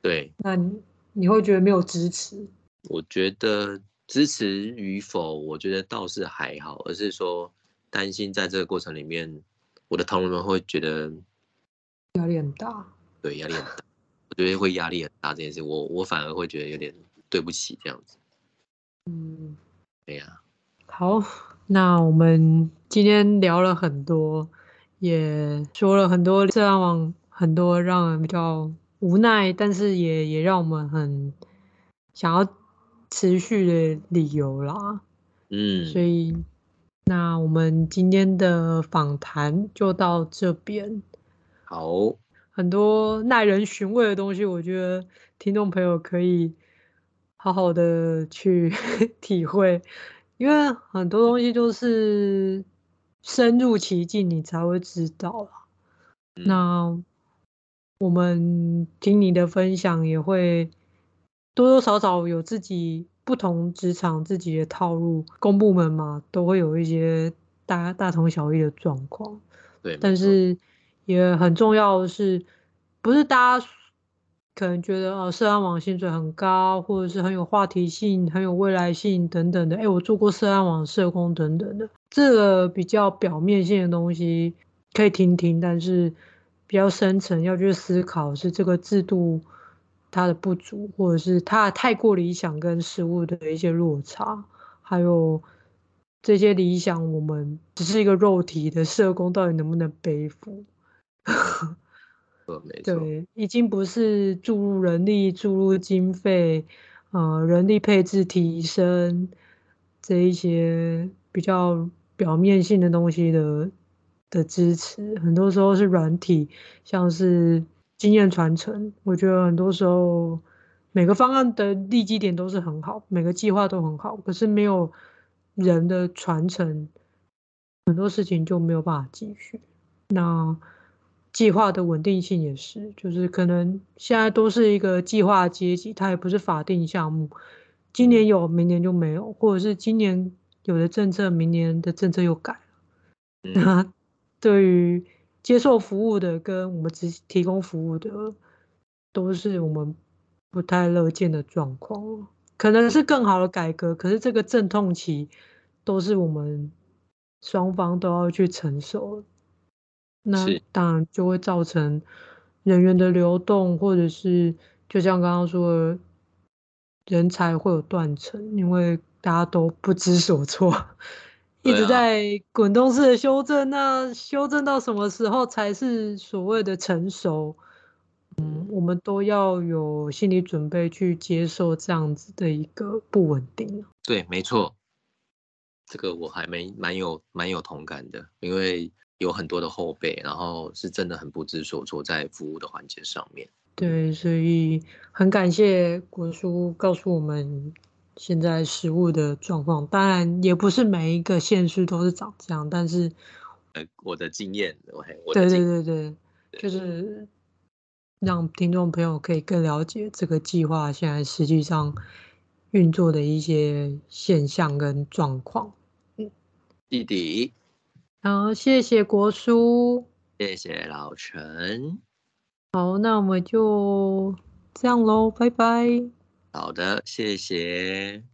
对，那你你会觉得没有支持？我觉得支持与否，我觉得倒是还好，而是说担心在这个过程里面，我的同仁们会觉得压力很大。对，压力很大，我觉得会压力很大这件事，我我反而会觉得有点对不起这样子。嗯，对呀。好，那我们今天聊了很多。也说了很多，这样很多让人比较无奈，但是也也让我们很想要持续的理由啦。嗯，所以那我们今天的访谈就到这边。好，很多耐人寻味的东西，我觉得听众朋友可以好好的去 (laughs) 体会，因为很多东西都是。深入其境，你才会知道了。嗯。那我们听你的分享，也会多多少少有自己不同职场自己的套路。公部门嘛，都会有一些大大同小异的状况。对，但是也很重要的是，不是大家可能觉得哦，社安网薪水很高，或者是很有话题性、很有未来性等等的。哎，我做过社安网社工等等的。这个比较表面性的东西可以听听，但是比较深层要去思考是这个制度它的不足，或者是它太过理想跟实物的一些落差，还有这些理想我们只是一个肉体的社工到底能不能背负？(laughs) 对，已经不是注入人力、注入经费，呃，人力配置提升这一些比较。表面性的东西的的支持，很多时候是软体，像是经验传承。我觉得很多时候每个方案的立基点都是很好，每个计划都很好，可是没有人的传承，很多事情就没有办法继续。那计划的稳定性也是，就是可能现在都是一个计划阶级，它也不是法定项目，今年有，明年就没有，或者是今年。有的政策，明年的政策又改了。那对于接受服务的跟我们只提供服务的，都是我们不太乐见的状况。可能是更好的改革，可是这个阵痛期都是我们双方都要去承受。那当然就会造成人员的流动，或者是就像刚刚说的，人才会有断层，因为。大家都不知所措，一直在滚动式的修正。那修正到什么时候才是所谓的成熟？嗯，我们都要有心理准备去接受这样子的一个不稳定。对，没错，这个我还没蛮有蛮有同感的，因为有很多的后辈，然后是真的很不知所措在服务的环节上面。对，所以很感谢国叔告诉我们。现在实物的状况，当然也不是每一个县市都是长这样，但是，呃，我的经验，我对对对对，就是让听众朋友可以更了解这个计划现在实际上运作的一些现象跟状况。嗯，弟弟，好，谢谢国叔，谢谢老陈。好，那我们就这样喽，拜拜。好的，谢谢。